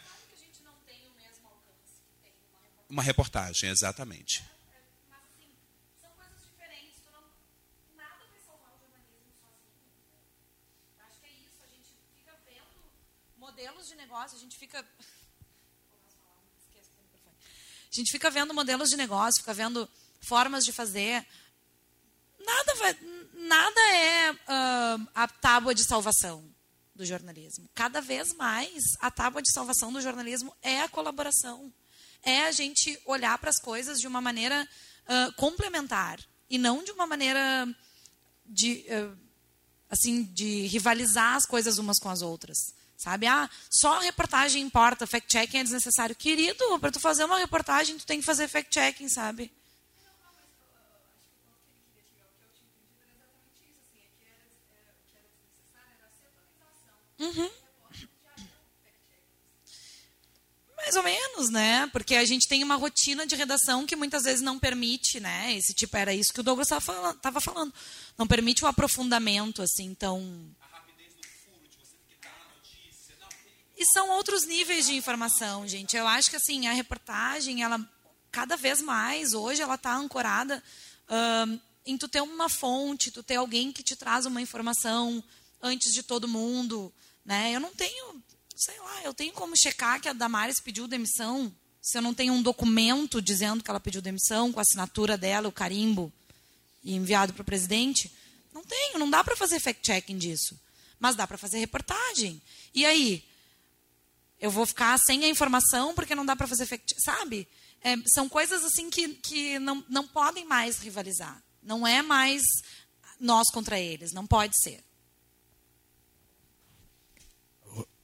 Uma reportagem, exatamente. modelos de negócio, a gente fica. A gente fica vendo modelos de negócio, fica vendo formas de fazer. Nada, vai, nada é uh, a tábua de salvação do jornalismo. Cada vez mais, a tábua de salvação do jornalismo é a colaboração. É a gente olhar para as coisas de uma maneira uh, complementar e não de uma maneira de, uh, assim, de rivalizar as coisas umas com as outras. Sabe? Ah, só reportagem importa, fact-checking é desnecessário. Querido, para tu fazer uma reportagem, tu tem que fazer fact-checking, sabe? Uhum. Mais ou menos, né? Porque a gente tem uma rotina de redação que muitas vezes não permite, né? Esse tipo, era isso que o Douglas estava falando, falando. Não permite o aprofundamento, assim, tão E são outros níveis de informação, gente. Eu acho que assim a reportagem, ela cada vez mais hoje ela está ancorada em tu ter uma fonte, tu ter alguém que te traz uma informação antes de todo mundo, né? Eu não tenho, sei lá, eu tenho como checar que a Damares pediu demissão se eu não tenho um documento dizendo que ela pediu demissão com a assinatura dela, o carimbo e enviado para o presidente? Não tenho, não dá para fazer fact-checking disso. Mas dá para fazer reportagem. E aí, eu vou ficar sem a informação porque não dá para fazer fact sabe? É, são coisas assim que, que não, não podem mais rivalizar. Não é mais nós contra eles, não pode ser.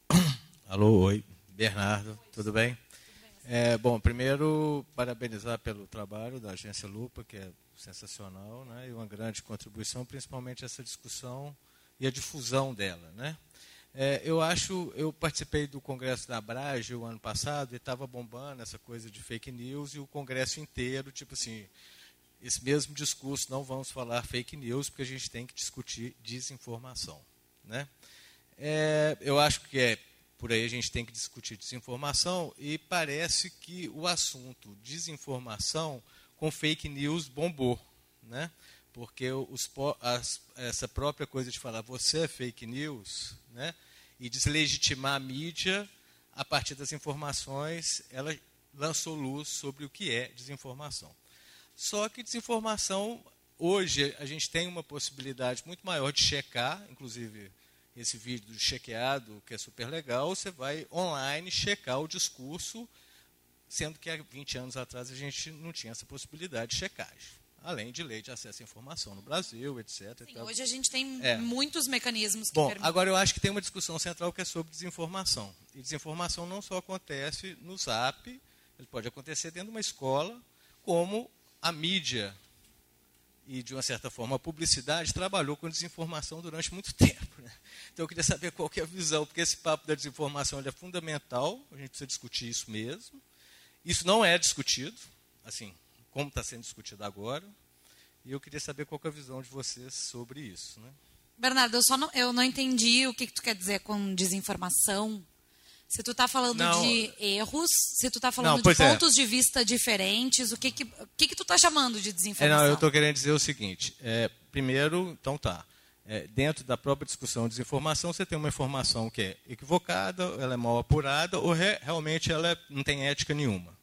Alô, oi, Bernardo, tudo bem? É, bom, primeiro, parabenizar pelo trabalho da Agência Lupa, que é sensacional, né, e uma grande contribuição, principalmente essa discussão e a difusão dela. Né? É, eu acho, eu participei do congresso da Abrage o ano passado e estava bombando essa coisa de fake news e o congresso inteiro, tipo assim, esse mesmo discurso, não vamos falar fake news porque a gente tem que discutir desinformação, né? É, eu acho que é por aí a gente tem que discutir desinformação e parece que o assunto desinformação com fake news bombou, né? Porque os, as, essa própria coisa de falar você é fake news, né? e deslegitimar a mídia a partir das informações, ela lançou luz sobre o que é desinformação. Só que desinformação, hoje, a gente tem uma possibilidade muito maior de checar, inclusive esse vídeo do chequeado, que é super legal, você vai online checar o discurso, sendo que há 20 anos atrás a gente não tinha essa possibilidade de checagem além de lei de acesso à informação no Brasil, etc. Sim, hoje a gente tem é. muitos mecanismos que Bom, permitem. agora eu acho que tem uma discussão central que é sobre desinformação. E desinformação não só acontece no Zap, ele pode acontecer dentro de uma escola, como a mídia e, de uma certa forma, a publicidade trabalhou com desinformação durante muito tempo. Né? Então, eu queria saber qual é a visão, porque esse papo da desinformação é fundamental, a gente precisa discutir isso mesmo. Isso não é discutido, assim, como está sendo discutido agora. E eu queria saber qual é a visão de vocês sobre isso. Né? Bernardo, eu só não, eu não entendi o que, que tu quer dizer com desinformação. Se tu está falando não, de erros, se tu está falando não, de é. pontos é. de vista diferentes, o que que, o que, que tu está chamando de desinformação? É, não, eu estou querendo dizer o seguinte. É, primeiro, então tá. é, dentro da própria discussão de desinformação, você tem uma informação que é equivocada, ela é mal apurada, ou re, realmente ela é, não tem ética nenhuma.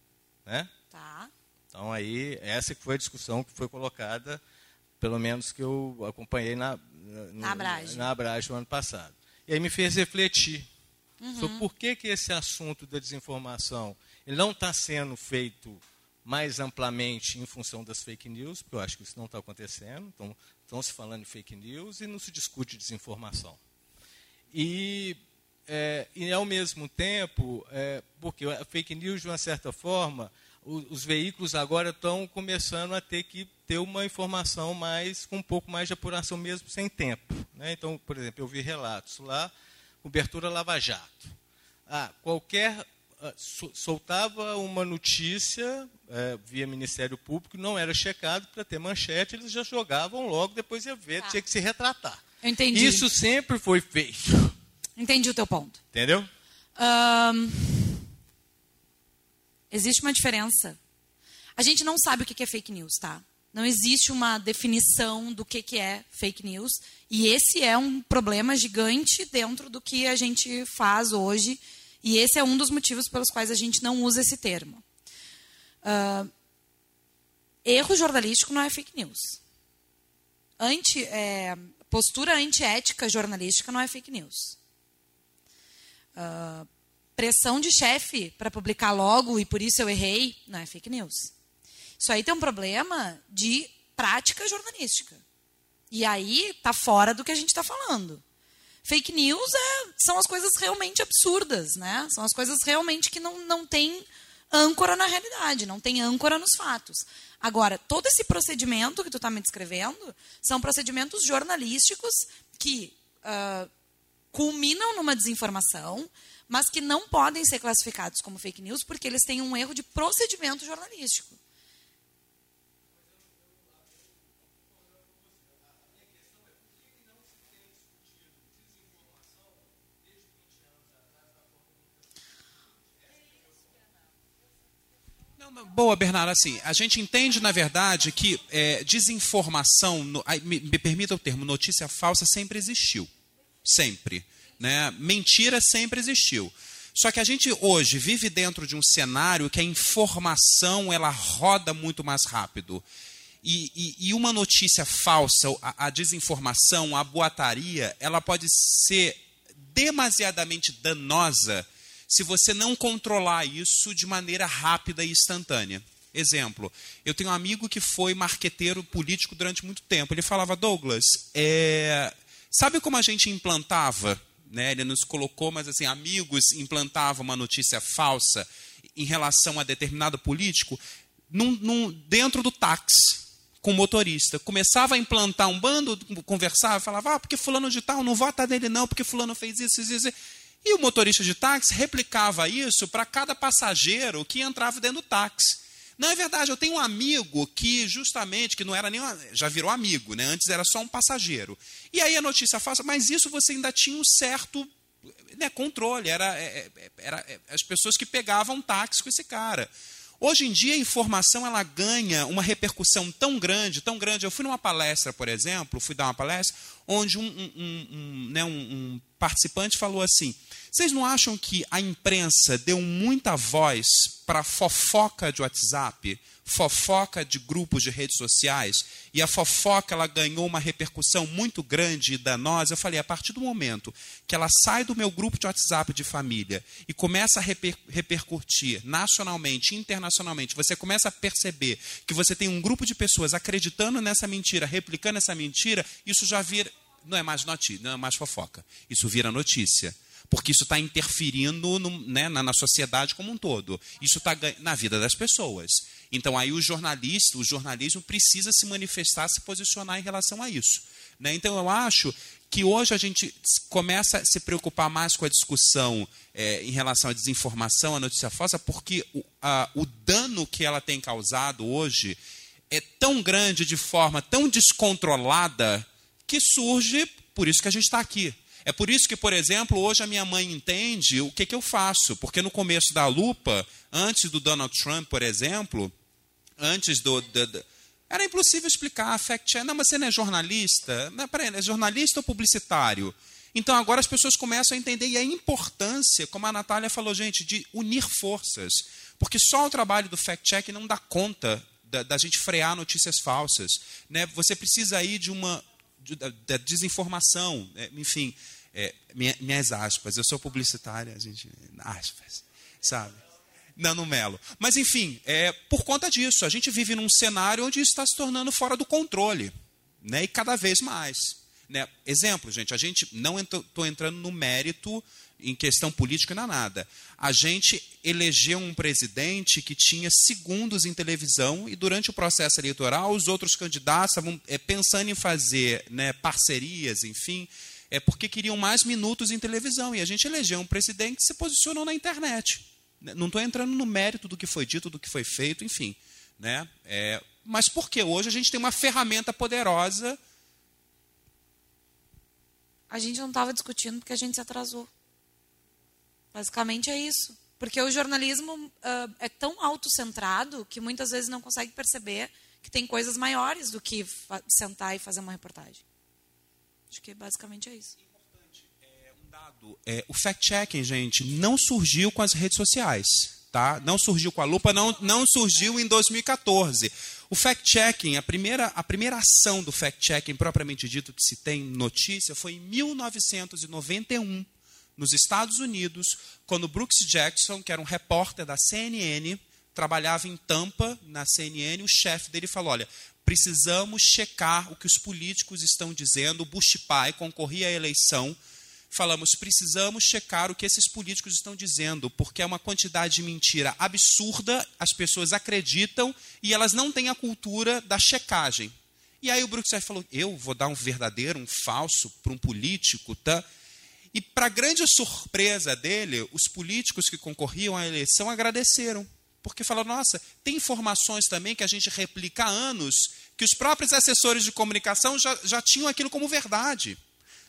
Né? Tá. Então, aí, essa foi a discussão que foi colocada, pelo menos que eu acompanhei na, Na Abrage. na Abrage no ano passado. E aí me fez refletir Uhum. sobre por que, que esse assunto da desinformação ele não está sendo feito mais amplamente em função das fake news, porque eu acho que isso não está acontecendo. Então, estão se falando de fake news e não se discute desinformação. E, é, e ao mesmo tempo, é, porque a fake news, de uma certa forma, os veículos agora estão começando a ter que ter uma informação mais com um pouco mais de apuração mesmo sem tempo. né? Então, por exemplo, eu vi relatos lá, cobertura Lava Jato. Ah, qualquer ah, so- soltava uma notícia eh, via Ministério Público, não era checado para ter manchete, eles já jogavam logo, depois ia ver, tinha que se retratar. Eu entendi. Isso sempre foi feito. Entendi o teu ponto. Entendeu? Ahn, existe uma diferença. A gente não sabe o que é fake news, tá? Não existe uma definição do que é fake news. E esse é um problema gigante dentro do que a gente faz hoje. E esse é um dos motivos pelos quais a gente não usa esse termo. Ah, erro jornalístico não é fake news. Anti, é, postura antiética jornalística não é fake news. Ah, pressão de chefe para publicar logo e por isso eu errei, não é fake news. Isso aí tem um problema de prática jornalística. E aí tá fora do que a gente está falando. Fake news é- são as coisas realmente absurdas, né? São as coisas realmente que não, não têm âncora na realidade, não tem âncora nos fatos. Agora, todo esse procedimento que tu está me descrevendo são procedimentos jornalísticos que ah, culminam numa desinformação, mas que não podem ser classificados como fake news porque eles têm um erro de procedimento jornalístico. Boa, Bernardo. Assim, a gente entende, na verdade, que é, desinformação, no- me, me permita o termo, notícia falsa sempre existiu. Sempre. Né? Mentira sempre existiu. Só que a gente hoje vive dentro de um cenário que a informação ela roda muito mais rápido. E, e- e uma notícia falsa, a, a desinformação, a boataria, ela pode ser demasiadamente danosa se você não controlar isso de maneira rápida e instantânea. Exemplo, eu tenho um amigo que foi marqueteiro político durante muito tempo. Ele falava, Douglas, é, sabe como a gente implantava? Né? Ele nos colocou, mas assim, amigos implantavam uma notícia falsa em relação a determinado político num- num- dentro do táxi com o motorista. Começava a implantar um bando, conversava, falava, ah, porque fulano de tal, não vota nele não, porque fulano fez isso, isso, isso. E o motorista de táxi replicava isso para cada passageiro que entrava dentro do táxi. Não é verdade, eu tenho um amigo que justamente, que não era nem, já virou amigo, né? Antes era só um passageiro. E aí a notícia falsa, mas isso você ainda tinha um certo né, controle, era, é, é, era é, as pessoas que pegavam táxi com esse cara. Hoje em dia a informação ela ganha uma repercussão tão grande, tão grande. Eu fui numa palestra, por exemplo, fui dar uma palestra, onde um, um- um- né, um participante falou assim: vocês não acham que a imprensa deu muita voz para fofoca de WhatsApp, fofoca de grupos de redes sociais, e a fofoca ela ganhou uma repercussão muito grande e danosa? Eu falei, a partir do momento que ela sai do meu grupo de WhatsApp de família e começa a reper- repercutir nacionalmente, internacionalmente, você começa a perceber que você tem um grupo de pessoas acreditando nessa mentira, replicando essa mentira, isso já vira. Não é mais notícia, não é mais fofoca. Isso vira notícia. Porque isso está interferindo no- né, na, na sociedade como um todo. Isso está na vida das pessoas. Então aí o jornalista, o jornalismo precisa se manifestar, se posicionar em relação a isso. né? Então eu acho que hoje a gente começa a se preocupar mais com a discussão eh, em relação à desinformação, à notícia falsa, porque o, a- o dano que ela tem causado hoje é tão grande, de forma tão descontrolada, que surge, por isso que a gente está aqui. É por isso que, por exemplo, hoje a minha mãe entende o que, que eu faço. Porque no começo da lupa, antes do Donald Trump, por exemplo, antes do. do- do- Era impossível explicar, fact-check. Não, mas você não é jornalista? Não, peraí, é jornalista ou publicitário? Então agora as pessoas começam a entender e a importância, como a Natália falou, gente, de unir forças. Porque só o trabalho do fact-check não dá conta da, da, gente frear notícias falsas. Né? Você precisa aí de uma de, da, desinformação, né? enfim, é, minha, minhas aspas. Eu sou publicitária, gente, aspas, sabe? Não, no Melo. Mas, enfim, é, por conta disso, a gente vive num cenário onde isso está se tornando fora do controle. Né? E cada vez mais. Né? Exemplo, gente, a gente não estou entrando no mérito em questão política não nada. A gente elegeu um presidente que tinha segundos em televisão e durante o processo eleitoral os outros candidatos estavam é, pensando em fazer né, parcerias, enfim, é porque queriam mais minutos em televisão. E a gente elegeu um presidente que se posicionou na internet. Né, não estou entrando no mérito do que foi dito, do que foi feito, enfim. Né? É, mas porque hoje a gente tem uma ferramenta poderosa. A gente não estava discutindo porque a gente se atrasou. Basicamente é isso. Porque o jornalismo uh, é tão autocentrado que muitas vezes não consegue perceber que tem coisas maiores do que sentar e fazer uma reportagem. Acho que basicamente é isso. É, o fact-checking, gente, não surgiu com as redes sociais. Tá? Não surgiu com a lupa, não, não surgiu em 2014. O fact-checking, a primeira, a primeira ação do fact-checking propriamente dito que se tem notícia foi em 1991, nos Estados Unidos, quando Brooks Jackson, que era um repórter da CNN, trabalhava em Tampa, na CNN, o chefe dele falou: olha, precisamos checar o que os políticos estão dizendo. O Bush pai concorria à eleição falamos, precisamos checar o que esses políticos estão dizendo, porque é uma quantidade de mentira absurda, as pessoas acreditam e elas não têm a cultura da checagem. E aí o Bruxelles falou: eu vou dar um verdadeiro, um falso para um político, tá? E para grande surpresa dele, os políticos que concorriam à eleição agradeceram, porque falaram: nossa, tem informações também que a gente replica há anos, que os próprios assessores de comunicação já, já tinham aquilo como verdade.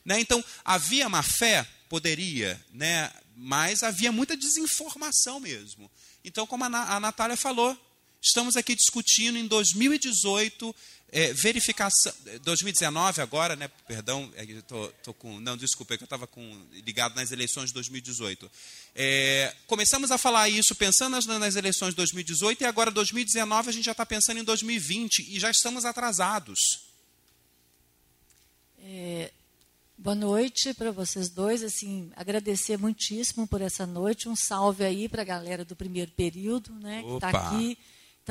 Né? Então, havia má fé? Poderia, né? mas havia muita desinformação mesmo. Então, como a, a Natália falou, estamos aqui discutindo em 2018 é, verificação, 2019 agora, né? Perdão, é, tô, tô com, não, desculpa, é que eu estava ligado nas eleições de 2018. É, começamos a falar isso pensando nas, nas, eleições de 2018 e agora 2019 a gente já está pensando em 2020 e já estamos atrasados. É, Boa noite para vocês dois. Assim, agradecer muitíssimo por essa noite. Um salve aí para a galera do primeiro período, né, que está aqui.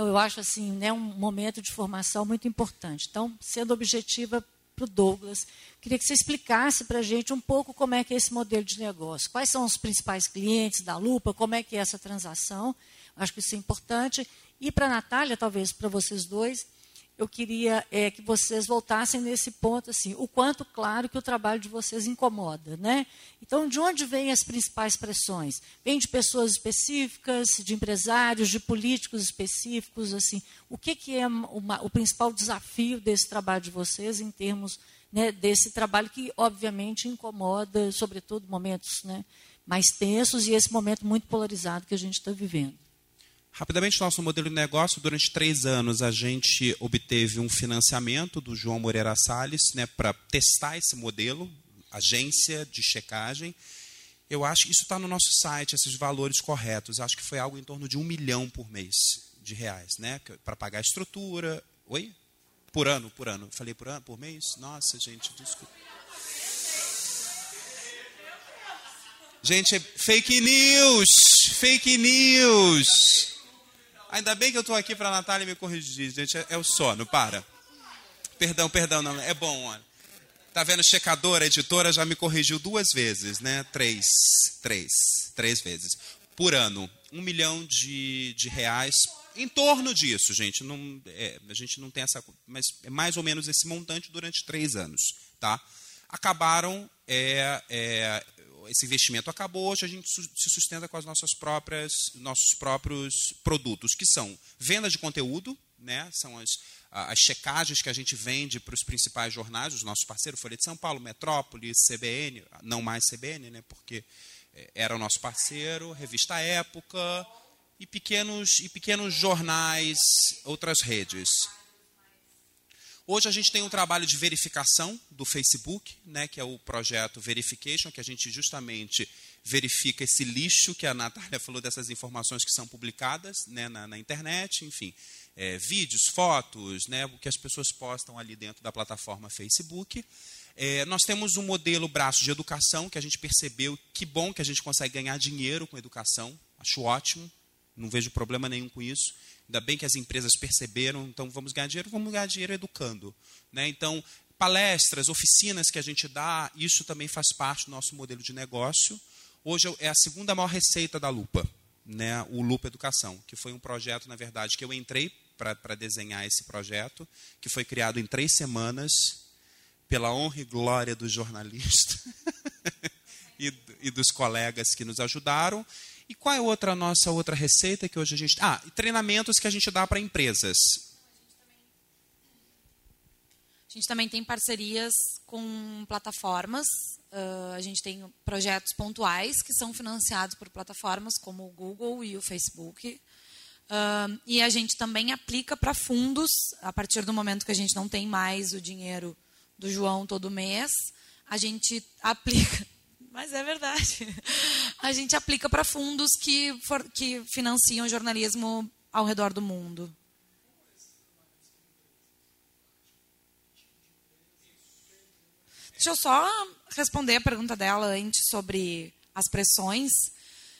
Então, eu acho assim, né, um momento de formação muito importante. Então, sendo objetiva para o Douglas, queria que você explicasse para a gente um pouco como é que é esse modelo de negócio. Quais são os principais clientes da Lupa? Como é que é essa transação? Acho que isso é importante. E para a Natália, talvez para vocês dois, eu queria é, que vocês voltassem nesse ponto, assim, o quanto claro que o trabalho de vocês incomoda, né? Então, de onde vêm as principais pressões? Vem de pessoas específicas, de empresários, de políticos específicos, assim, o que, que é uma, o principal desafio desse trabalho de vocês em termos né, desse trabalho que, obviamente, incomoda, sobretudo, momentos né, mais tensos e esse momento muito polarizado que a gente está vivendo? Rapidamente, nosso modelo de negócio, durante três anos, a gente obteve um financiamento do João Moreira Salles né, para testar esse modelo, agência de checagem. Eu acho que isso está no nosso site, esses valores corretos. Acho que foi algo em torno de um milhão por mês de reais, né? Para pagar a estrutura. Oi? Por ano, por ano. Falei por ano, por mês? Nossa, gente, desculpa. Gente, é fake news! Fake news! Ainda bem que eu estou aqui para a Natália me corrigir, gente. É, é, o sono, para. Perdão, perdão, não. É bom, olha. Tá vendo? Checadora, editora já me corrigiu duas vezes, né? Três. Três. Três vezes. Por ano. Um milhão de, de reais. Em torno disso, gente. Não, é, a gente não tem essa. Mas é mais ou menos esse montante durante três anos. Tá? Acabaram é, é, esse investimento acabou, hoje a gente se sustenta com as nossas próprias, nossos próprios produtos, que são venda de conteúdo, né? são as, as checagens que a gente vende para os principais jornais, os nossos parceiros, Folha de São Paulo, Metrópole, CBN, não mais CBN, né? porque é, era o nosso parceiro, Revista Época e pequenos, e pequenos jornais, outras redes. Hoje a gente tem um trabalho de verificação do Facebook, né, que é o projeto Verification, que a gente justamente verifica esse lixo que a Natália falou dessas informações que são publicadas né, na, na, internet, enfim, é, vídeos, fotos, né, o que as pessoas postam ali dentro da plataforma Facebook. É, nós temos um modelo braço de educação que a gente percebeu que bom que a gente consegue ganhar dinheiro com educação, acho ótimo, não vejo problema nenhum com isso. Ainda bem que as empresas perceberam, então vamos ganhar dinheiro, vamos ganhar dinheiro educando. Né? Então, palestras, oficinas que a gente dá, isso também faz parte do nosso modelo de negócio. Hoje é a segunda maior receita da Lupa, né? o Lupa Educação, que foi um projeto, na verdade, que eu entrei para desenhar esse projeto, que foi criado em três semanas, pela honra e glória do jornalista e, e dos colegas que nos ajudaram. E qual é outra nossa outra receita que hoje a gente. Ah, treinamentos que a gente dá para empresas. A gente também tem parcerias com plataformas. Uh, a gente tem projetos pontuais que são financiados por plataformas como o Google e o Facebook. Uh, e a gente também aplica para fundos, a partir do momento que a gente não tem mais o dinheiro do João todo mês, a gente aplica mas é verdade. A gente aplica para fundos que, for, que financiam jornalismo ao redor do mundo. Deixa eu só responder a pergunta dela antes sobre as pressões.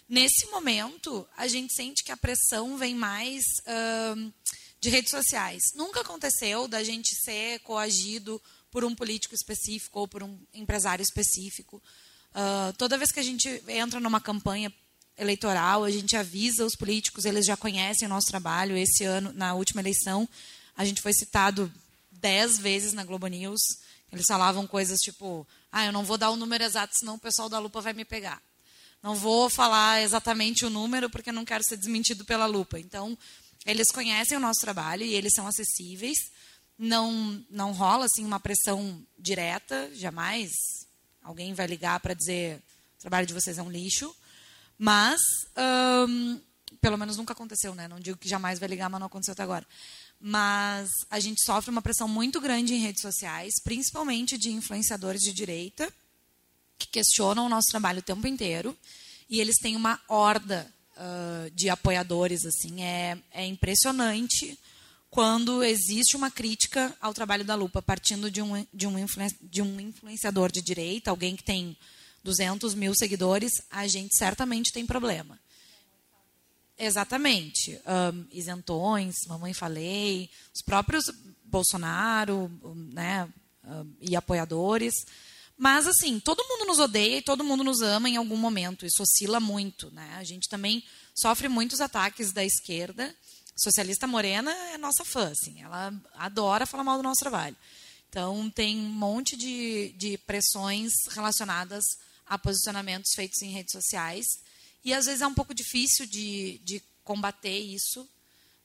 Nesse momento, a gente sente que a pressão vem mais uh, de redes sociais. Nunca aconteceu da gente ser coagido por um político específico ou por um empresário específico. Uh, toda vez que a gente entra numa campanha eleitoral, a gente avisa os políticos, eles já conhecem o nosso trabalho. Esse ano, na última eleição, a gente foi citado dez vezes na Globo News. Eles falavam coisas tipo: ah, eu não vou dar o número exato, senão o pessoal da lupa vai me pegar. Não vou falar exatamente o número, porque não quero ser desmentido pela lupa. Então, eles conhecem o nosso trabalho e eles são acessíveis. Não, não rola assim uma pressão direta, jamais Alguém vai ligar para dizer o trabalho de vocês é um lixo. Mas, pelo menos nunca aconteceu, né? Não digo que jamais vai ligar, mas não aconteceu até agora. Mas a gente sofre uma pressão muito grande em redes sociais, principalmente de influenciadores de direita, que questionam o nosso trabalho o tempo inteiro. E eles têm uma horda uh, de apoiadores, assim. É, é impressionante quando existe uma crítica ao trabalho da Lupa, partindo de um, de um, de um influenciador de direita, alguém que tem 200 mil seguidores, a gente certamente tem problema. Exatamente. Um, isentões, mamãe falei, os próprios Bolsonaro né, e apoiadores. Mas, assim, todo mundo nos odeia e todo mundo nos ama em algum momento. Isso oscila muito. Né? A gente também sofre muitos ataques da esquerda socialista morena é nossa fã, assim, ela adora falar mal do nosso trabalho. Então, tem um monte de, de pressões relacionadas a posicionamentos feitos em redes sociais. E, às vezes, é um pouco difícil de, de combater isso,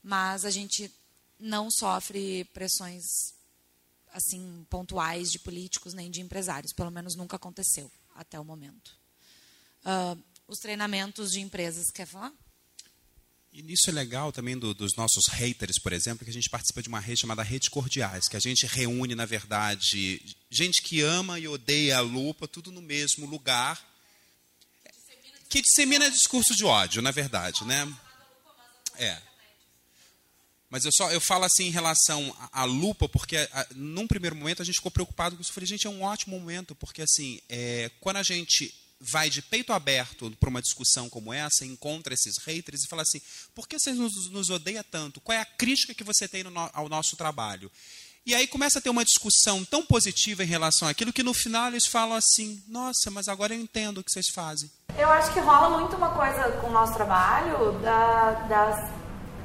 mas a gente não sofre pressões assim pontuais de políticos nem de empresários. Pelo menos nunca aconteceu até o momento. Uh, os treinamentos de empresas, quer falar? E nisso é legal também do, dos nossos haters, por exemplo, que a gente participa de uma rede chamada Rede Cordiais, que a gente reúne, na verdade, gente que ama e odeia a lupa, tudo no mesmo lugar, que dissemina discurso de ódio, na verdade, né? É. Mas eu só eu falo assim em relação à lupa, porque a, num primeiro momento a gente ficou preocupado com isso. Eu falei, gente, é um ótimo momento, porque assim, é, quando a gente vai de peito aberto para uma discussão como essa, encontra esses haters e fala assim: por que você nos, nos odeia tanto? Qual é a crítica que você tem no, ao nosso trabalho? E aí começa a ter uma discussão tão positiva em relação àquilo que no final eles falam assim: nossa, mas agora eu entendo o que vocês fazem. Eu acho que rola muito uma coisa com o nosso trabalho da, das,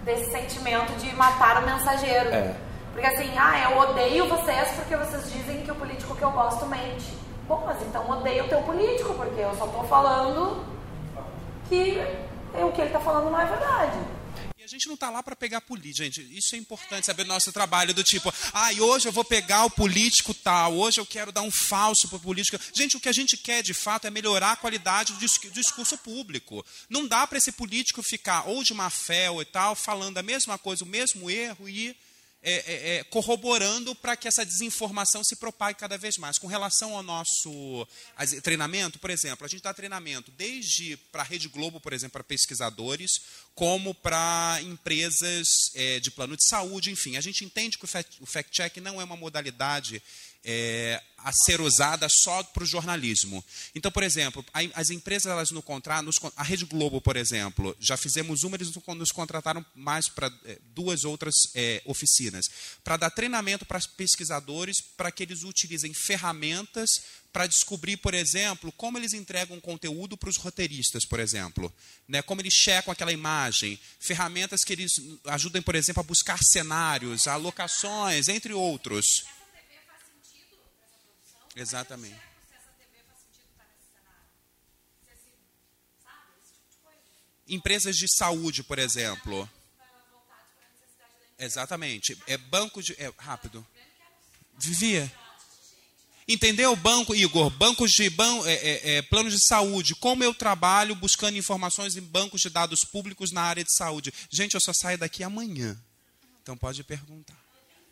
desse sentimento de matar o mensageiro. É. Porque assim, ah, eu odeio vocês porque vocês dizem que o político que eu gosto mente. Bom, mas então odeio o teu político, porque eu só estou falando que o que ele está falando não é verdade. E a gente não está lá para pegar político, gente. Isso é importante saber do nosso trabalho, do tipo, ah, e hoje eu vou pegar o político tal, hoje eu quero dar um falso para o político. Gente, o que a gente quer de fato é melhorar a qualidade do discurso público. Não dá para esse político ficar ou de má fé ou e tal, falando a mesma coisa, o mesmo erro e é, é, é, corroborando para que essa desinformação se propague cada vez mais. Com relação ao nosso treinamento, por exemplo, a gente dá treinamento desde para a Rede Globo, por exemplo, para pesquisadores, como para empresas é, de plano de saúde, enfim. A gente entende que o fact-check não é uma modalidade é, a ser usada só para o jornalismo. Então, por exemplo, as empresas elas no contrato, a Rede Globo, por exemplo, já fizemos uma, eles nos contrataram mais para é, duas outras é, oficinas, para dar treinamento para pesquisadores, para que eles utilizem ferramentas para descobrir, por exemplo, como eles entregam conteúdo para os roteiristas, por exemplo, né? como eles checam aquela imagem, ferramentas que eles ajudem, por exemplo, a buscar cenários, alocações, entre outros. Exatamente. Empresas de saúde, por exemplo. Exatamente. É banco de. É, rápido. Vivia. Entendeu, banco, Igor? Bancos de ban, é, é, é, planos de saúde. Como eu trabalho buscando informações em bancos de dados públicos na área de saúde? Gente, eu só saio daqui amanhã. Então pode perguntar.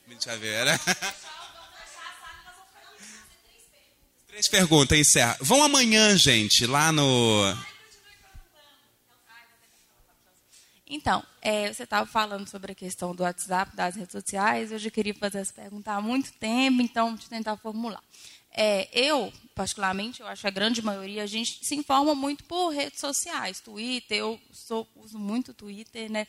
Mentira. Três perguntas, encerra. Vão amanhã, gente, lá no. Então, é, você estava falando sobre a questão do WhatsApp, das redes sociais. Eu já queria fazer essa pergunta há muito tempo, então vou tentar formular. É, eu, particularmente, eu acho que a grande maioria, a gente se informa muito por redes sociais, Twitter, eu sou, uso muito Twitter, né?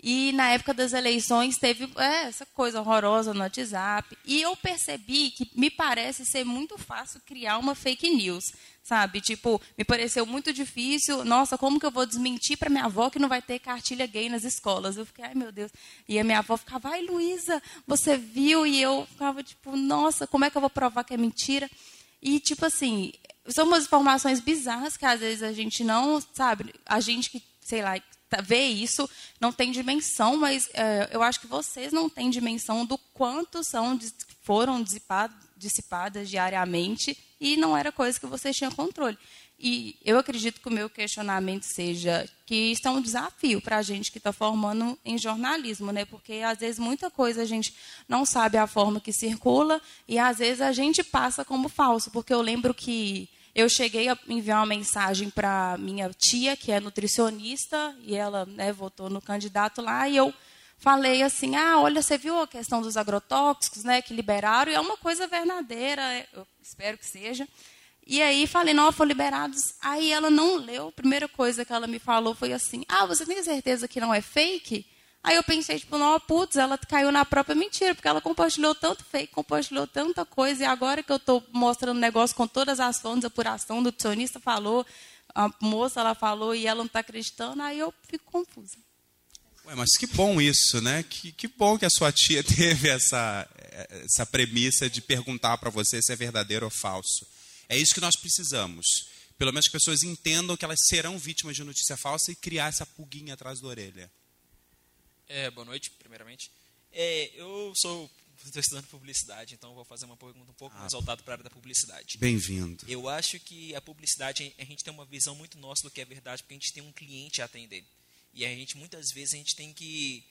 E na época das eleições teve é, essa coisa horrorosa no WhatsApp. E eu percebi que me parece ser muito fácil criar uma fake news, sabe? Tipo, me pareceu muito difícil. Nossa, como que eu vou desmentir para minha avó que não vai ter cartilha gay nas escolas? Eu fiquei, ai meu Deus. E a minha avó ficava, ai Luísa, você viu? E eu ficava tipo, nossa, como é que eu vou provar que é mentira? E tipo assim, são umas informações bizarras que às vezes a gente não, sabe? A gente que, sei lá, Tá, ver isso, não tem dimensão, mas é, eu acho que vocês não têm dimensão do quanto são, foram dissipadas diariamente e não era coisa que vocês tinham controle. E eu acredito que o meu questionamento seja que isso é um desafio para a gente que está formando em jornalismo, né? Porque às vezes muita coisa a gente não sabe a forma que circula e às vezes a gente passa como falso, porque eu lembro que eu cheguei a enviar uma mensagem para minha tia, que é nutricionista, e ela né, votou no candidato lá, e eu falei assim: ah, olha, você viu a questão dos agrotóxicos, né, que liberaram, e é uma coisa verdadeira, é, eu espero que seja. E aí falei, não, foram liberados. Aí ela não leu. A primeira coisa que ela me falou foi assim: ah, você tem certeza que não é fake? Aí eu pensei, tipo, não, putz, ela caiu na própria mentira, porque ela compartilhou tanto fake, compartilhou tanta coisa, e agora que eu estou mostrando o negócio com todas as fontes, apuração, do nutricionista falou, a moça ela falou e ela não está acreditando, aí eu fico confusa. Ué, mas que bom isso, né? Que, que bom que a sua tia teve essa, essa premissa de perguntar para você se é verdadeiro ou falso. É isso que nós precisamos. Pelo menos que as pessoas entendam que elas serão vítimas de notícia falsa e criar essa pulguinha atrás da orelha. É, boa noite, primeiramente. É, eu sou estou estudando publicidade, então vou fazer uma pergunta um pouco ah, mais voltada para a área da publicidade. Bem-vindo. Eu acho que a publicidade, a gente tem uma visão muito nossa do que é verdade, porque a gente tem um cliente a atender. E a gente, muitas vezes, a gente tem que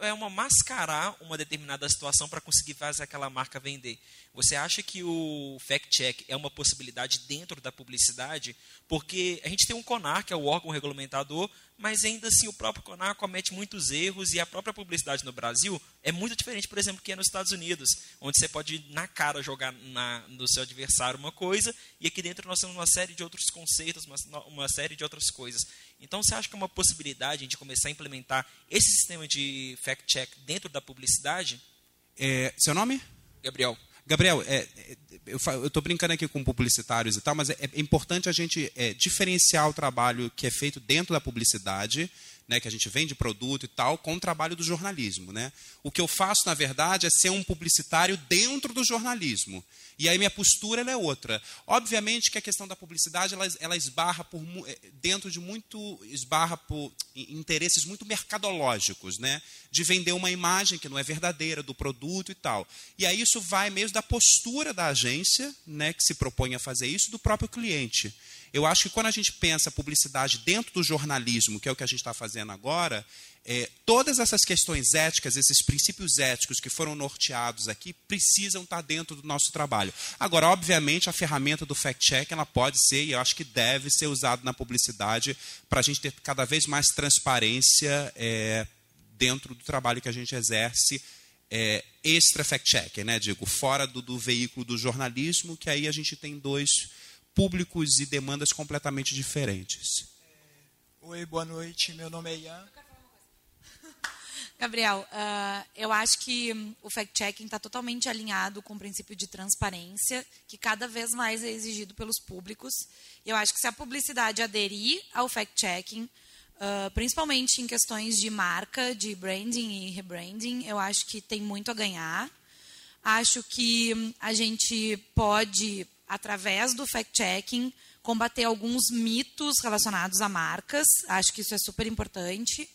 é uma mascarar uma determinada situação para conseguir fazer aquela marca vender. Você acha que o fact-check é uma possibilidade dentro da publicidade? Porque a gente tem um CONAR, que é o órgão regulamentador, mas ainda assim o próprio CONAR comete muitos erros e a própria publicidade no Brasil é muito diferente, por exemplo, que é nos Estados Unidos, onde você pode na cara jogar na, no seu adversário uma coisa e aqui dentro nós temos uma série de outros conceitos, uma, uma série de outras coisas. Então você acha que é uma possibilidade de começar a implementar esse sistema de fact-check dentro da publicidade? É, seu nome? Gabriel. Gabriel, é, é eu estou brincando aqui com publicitários e tal, mas é, é importante a gente é, diferenciar o trabalho que é feito dentro da publicidade, né, que a gente vende produto e tal, com o trabalho do jornalismo. Né? O que eu faço, na verdade, é ser um publicitário dentro do jornalismo. E aí minha postura é outra. Obviamente que a questão da publicidade ela, ela esbarra por eh, dentro de muito esbarra por interesses muito mercadológicos, né? De vender uma imagem que não é verdadeira do produto e tal. E aí isso vai mesmo da postura da agência, né, que se propõe a fazer isso, do próprio cliente. Eu acho que quando a gente pensa publicidade dentro do jornalismo, que é o que a gente está fazendo agora, é, todas essas questões éticas, esses princípios éticos que foram norteados aqui, precisam estar dentro do nosso trabalho. Agora, obviamente, a ferramenta do fact-check ela pode ser, e eu acho que deve ser usada na publicidade para a gente ter cada vez mais transparência é, dentro do trabalho que a gente exerce é, extra fact-check, né? Digo, fora do, do veículo do jornalismo, que aí a gente tem dois públicos e demandas completamente diferentes. Oi, boa noite. Meu nome é Ian. Gabriel, uh, eu acho que o fact-checking está totalmente alinhado com o princípio de transparência, que cada vez mais é exigido pelos públicos. Eu acho que se a publicidade aderir ao fact-checking, uh, principalmente em questões de marca, de branding e rebranding, eu acho que tem muito a ganhar. Acho que a gente pode, através do fact-checking, combater alguns mitos relacionados a marcas. Acho que isso é super importante.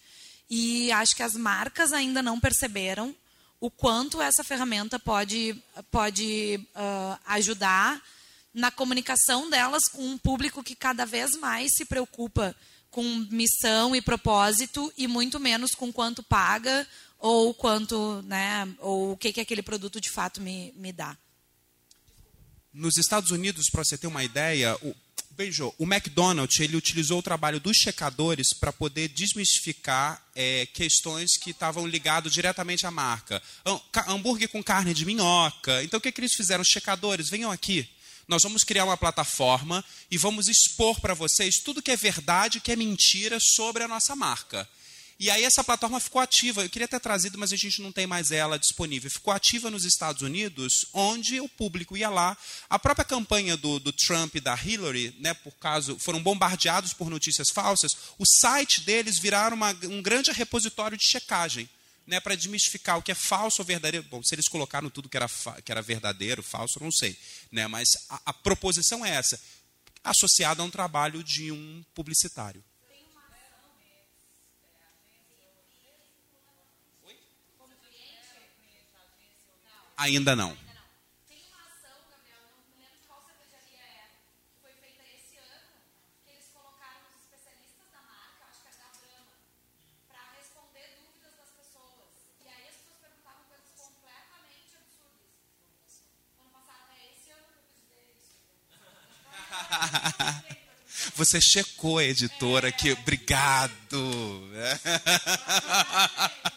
E acho que as marcas ainda não perceberam o quanto essa ferramenta pode, pode uh, ajudar na comunicação delas com um público que cada vez mais se preocupa com missão e propósito e muito menos com quanto paga ou quanto, né, ou o que, que aquele produto de fato me, me dá. Nos Estados Unidos, para você ter uma ideia, o, Beijo, o McDonald's ele utilizou o trabalho dos checadores para poder desmistificar é, questões que estavam ligadas diretamente à marca. Hambúrguer com carne de minhoca. Então, o que, que eles fizeram? Os checadores, venham aqui. Nós vamos criar uma plataforma e vamos expor para vocês tudo que é verdade e que é mentira sobre a nossa marca. E aí essa plataforma ficou ativa. Eu queria ter trazido, mas a gente não tem mais ela disponível. Ficou ativa nos Estados Unidos, onde o público ia lá. A própria campanha do, do Trump e da Hillary, né, por caso, foram bombardeados por notícias falsas. O site deles viraram uma, um grande repositório de checagem. Né, para desmistificar o que é falso ou verdadeiro. Bom, se eles colocaram tudo que era, que era verdadeiro, falso, não sei. Né, mas a, a proposição é essa, associada a um trabalho de um publicitário. Ainda não. Você checou a editora que. Obrigado.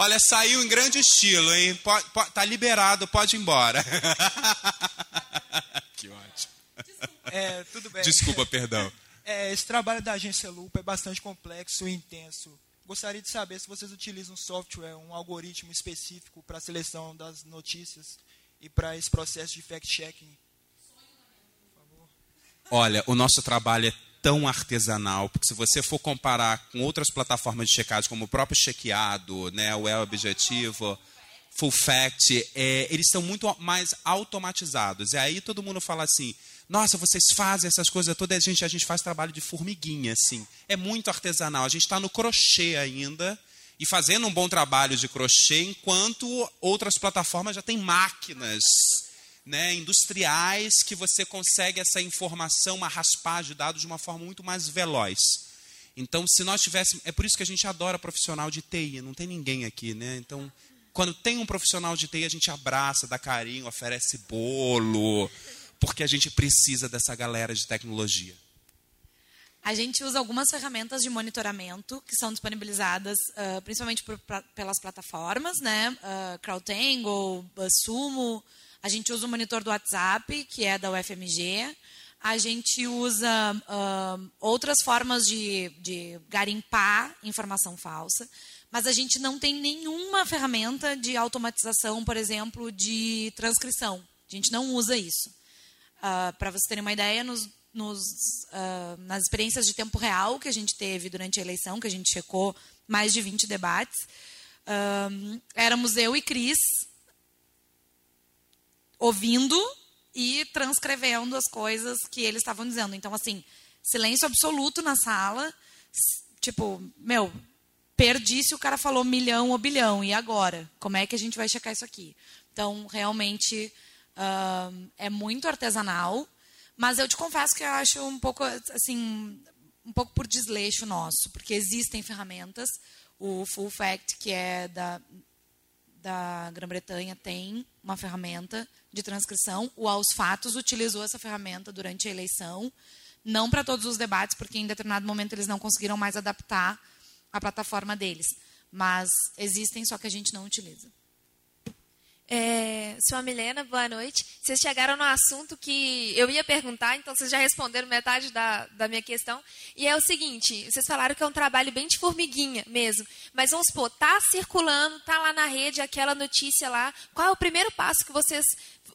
Olha, saiu em grande estilo, hein? Pode, pode, tá liberado, pode ir embora. que ótimo. É, tudo bem. Desculpa, perdão. É, esse trabalho da agência Lupa é bastante complexo e intenso. Gostaria de saber se vocês utilizam um software, um algoritmo específico para a seleção das notícias e para esse processo de fact-checking. Olha, o nosso trabalho é tão artesanal, porque se você for comparar com outras plataformas de checagem, como o próprio Chequeado, né, o El Objetivo, Full Fact, é, eles estão muito mais automatizados. E aí todo mundo fala assim, nossa, vocês fazem essas coisas todas, a gente, a gente faz trabalho de formiguinha, assim. É muito artesanal, a gente está no crochê ainda, e fazendo um bom trabalho de crochê, enquanto outras plataformas já têm máquinas né, industriais que você consegue essa informação, uma raspagem de dados de uma forma muito mais veloz. Então, se nós tivéssemos. É por isso que a gente adora profissional de TI, não tem ninguém aqui, né? Então, quando tem um profissional de TI, a gente abraça, dá carinho, oferece bolo, porque a gente precisa dessa galera de tecnologia. A gente usa algumas ferramentas de monitoramento que são disponibilizadas uh, principalmente por, pra, pelas plataformas, né? Uh, CrowdTangle, Sumo, a gente usa o monitor do WhatsApp, que é da UFMG. A gente usa uh, outras formas de, de garimpar informação falsa, mas a gente não tem nenhuma ferramenta de automatização, por exemplo, de transcrição. A gente não usa isso. Uh, Para vocês terem uma ideia, nos, nos, uh, nas experiências de tempo real que a gente teve durante a eleição, que a gente checou mais de 20 debates, éramos eu e Cris ouvindo e transcrevendo as coisas que eles estavam dizendo. Então, assim, silêncio absoluto na sala. Tipo, meu, perdi se o cara falou milhão ou bilhão. E agora? Como é que a gente vai checar isso aqui? Então, realmente, uh, é muito artesanal. Mas eu te confesso que eu acho um pouco assim, um pouco por desleixo nosso, porque existem ferramentas. O Full Fact, que é da, da Grã-Bretanha, tem uma ferramenta de transcrição. O Aos Fatos utilizou essa ferramenta durante a eleição, não para todos os debates, porque em determinado momento eles não conseguiram mais adaptar a plataforma deles. Mas existem, só que a gente não utiliza. É, sou a Milena, boa noite. Vocês chegaram no assunto que eu ia perguntar, então vocês já responderam metade da, da minha questão. E é o seguinte: vocês falaram que é um trabalho bem de formiguinha mesmo. Mas vamos supor, tá circulando, tá lá na rede aquela notícia lá. Qual é o primeiro passo que vocês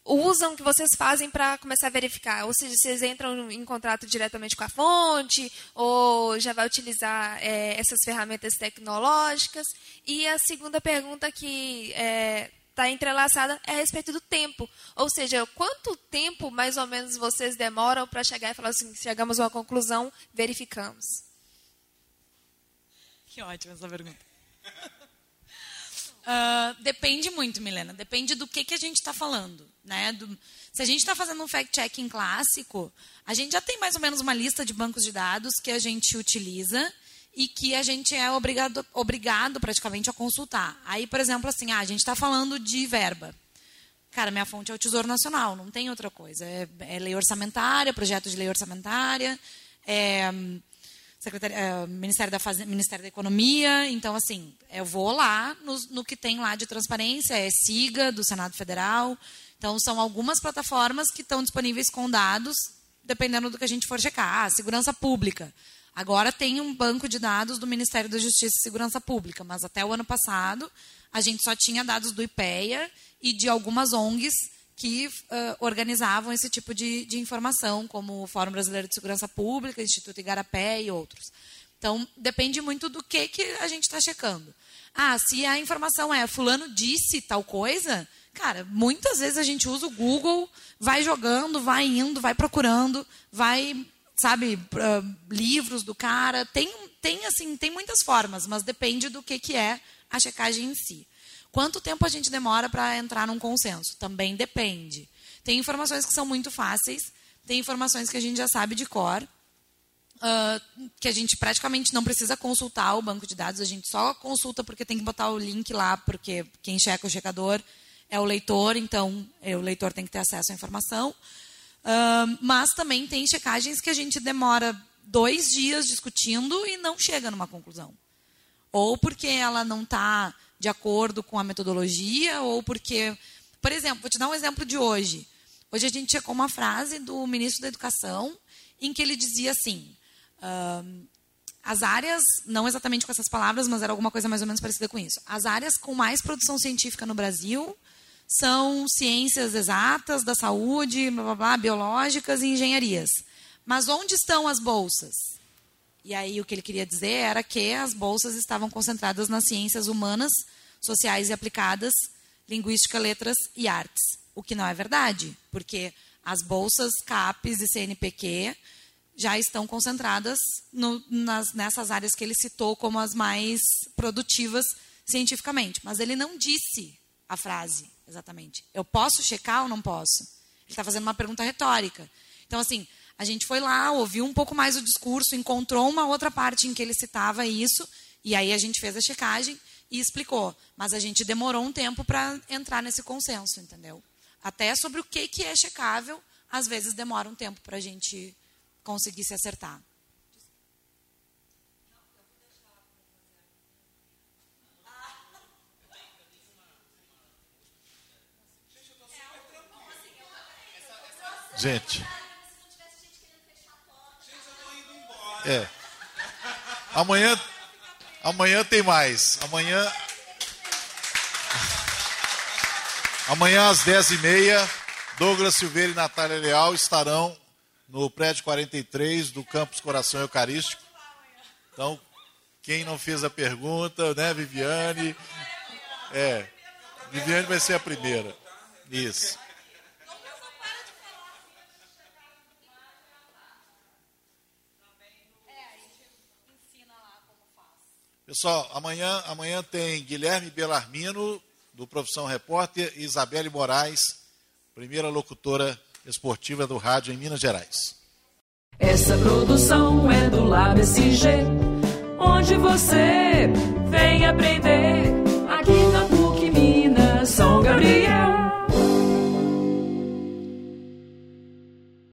usam, que vocês fazem para começar a verificar? Ou seja, vocês entram em contrato diretamente com a fonte, ou já vai utilizar é, essas ferramentas tecnológicas? E a segunda pergunta que é, está entrelaçada é a respeito do tempo. Ou seja, quanto tempo mais ou menos vocês demoram para chegar e falar assim, chegamos a uma conclusão, verificamos? Que ótima essa pergunta. Uh, depende muito, Milena. Depende do que, que a gente está falando. Né? Do, se a gente está fazendo um fact-checking clássico, a gente já tem mais ou menos uma lista de bancos de dados que a gente utiliza e que a gente é obrigado, obrigado praticamente a consultar. Aí, por exemplo, assim, ah, a gente está falando de verba. Cara, minha fonte é o Tesouro Nacional, não tem outra coisa. É, é lei orçamentária, projeto de lei orçamentária, é, é, Ministério, da Ministério da Economia. Então, assim, eu vou lá no, no que tem lá de transparência, é SIGA, do Senado Federal. Então, são algumas plataformas que estão disponíveis com dados, dependendo do que a gente for checar. Ah, segurança pública. Agora tem um banco de dados do Ministério da Justiça e Segurança Pública, mas até o ano passado a gente só tinha dados do IPEA e de algumas ONGs que uh, organizavam esse tipo de, de, informação, como o Fórum Brasileiro de Segurança Pública, Instituto Igarapé e outros. Então, depende muito do que, que a gente está checando. Ah, se a informação é fulano disse tal coisa, cara, muitas vezes a gente usa o Google, vai jogando, vai indo, vai procurando, vai sabe, uh, livros do cara. Tem, tem, assim, tem muitas formas, mas depende do que, que é a checagem em si. Quanto tempo a gente demora para entrar num consenso? Também depende. Tem informações que são muito fáceis, tem informações que a gente já sabe de cor, uh, que a gente praticamente não precisa consultar o banco de dados, a gente só consulta porque tem que botar o link lá, porque quem checa o checador é o leitor, então o leitor tem que ter acesso à informação. Mas também tem checagens que a gente demora dois dias discutindo e não chega numa conclusão. Ou porque ela não está de acordo com a metodologia, ou porque. Por exemplo, vou te dar um exemplo de hoje. Hoje a gente checou uma frase do ministro da Educação em que ele dizia assim: as áreas, não exatamente com essas palavras, mas era alguma coisa mais ou menos parecida com isso. As áreas com mais produção científica no Brasil são ciências exatas, da saúde, blá, blá, blá, biológicas e engenharias. Mas onde estão as bolsas? E aí o que ele queria dizer era que as bolsas estavam concentradas nas ciências humanas, sociais e aplicadas, linguística, letras e artes. O que não é verdade, porque as bolsas CAPES e CNPq já estão concentradas no, nas, nessas áreas que ele citou como as mais produtivas cientificamente. Mas ele não disse a frase exatamente. Eu posso checar ou não posso? Ele está fazendo uma pergunta retórica. Então, assim, a gente foi lá, ouviu um pouco mais o discurso, encontrou uma outra parte em que ele citava isso, e aí a gente fez a checagem e explicou. Mas a gente demorou um tempo para entrar nesse consenso, entendeu? Até sobre o que, que é checável, às vezes demora um tempo para a gente conseguir se acertar. Gente. É. Amanhã, amanhã tem mais. Amanhã. Amanhã às 10h30, Douglas Silveira e Natália Leal estarão no prédio 43 do Campus Coração Eucarístico. Então, quem não fez a pergunta, né, Viviane? É. Viviane vai ser a primeira. Isso. Pessoal, amanhã, amanhã tem Guilherme Belarmino, do Profissão Repórter, e Isabelle Moraes, primeira locutora esportiva do rádio em Minas Gerais. Essa produção é do onde você vem aprender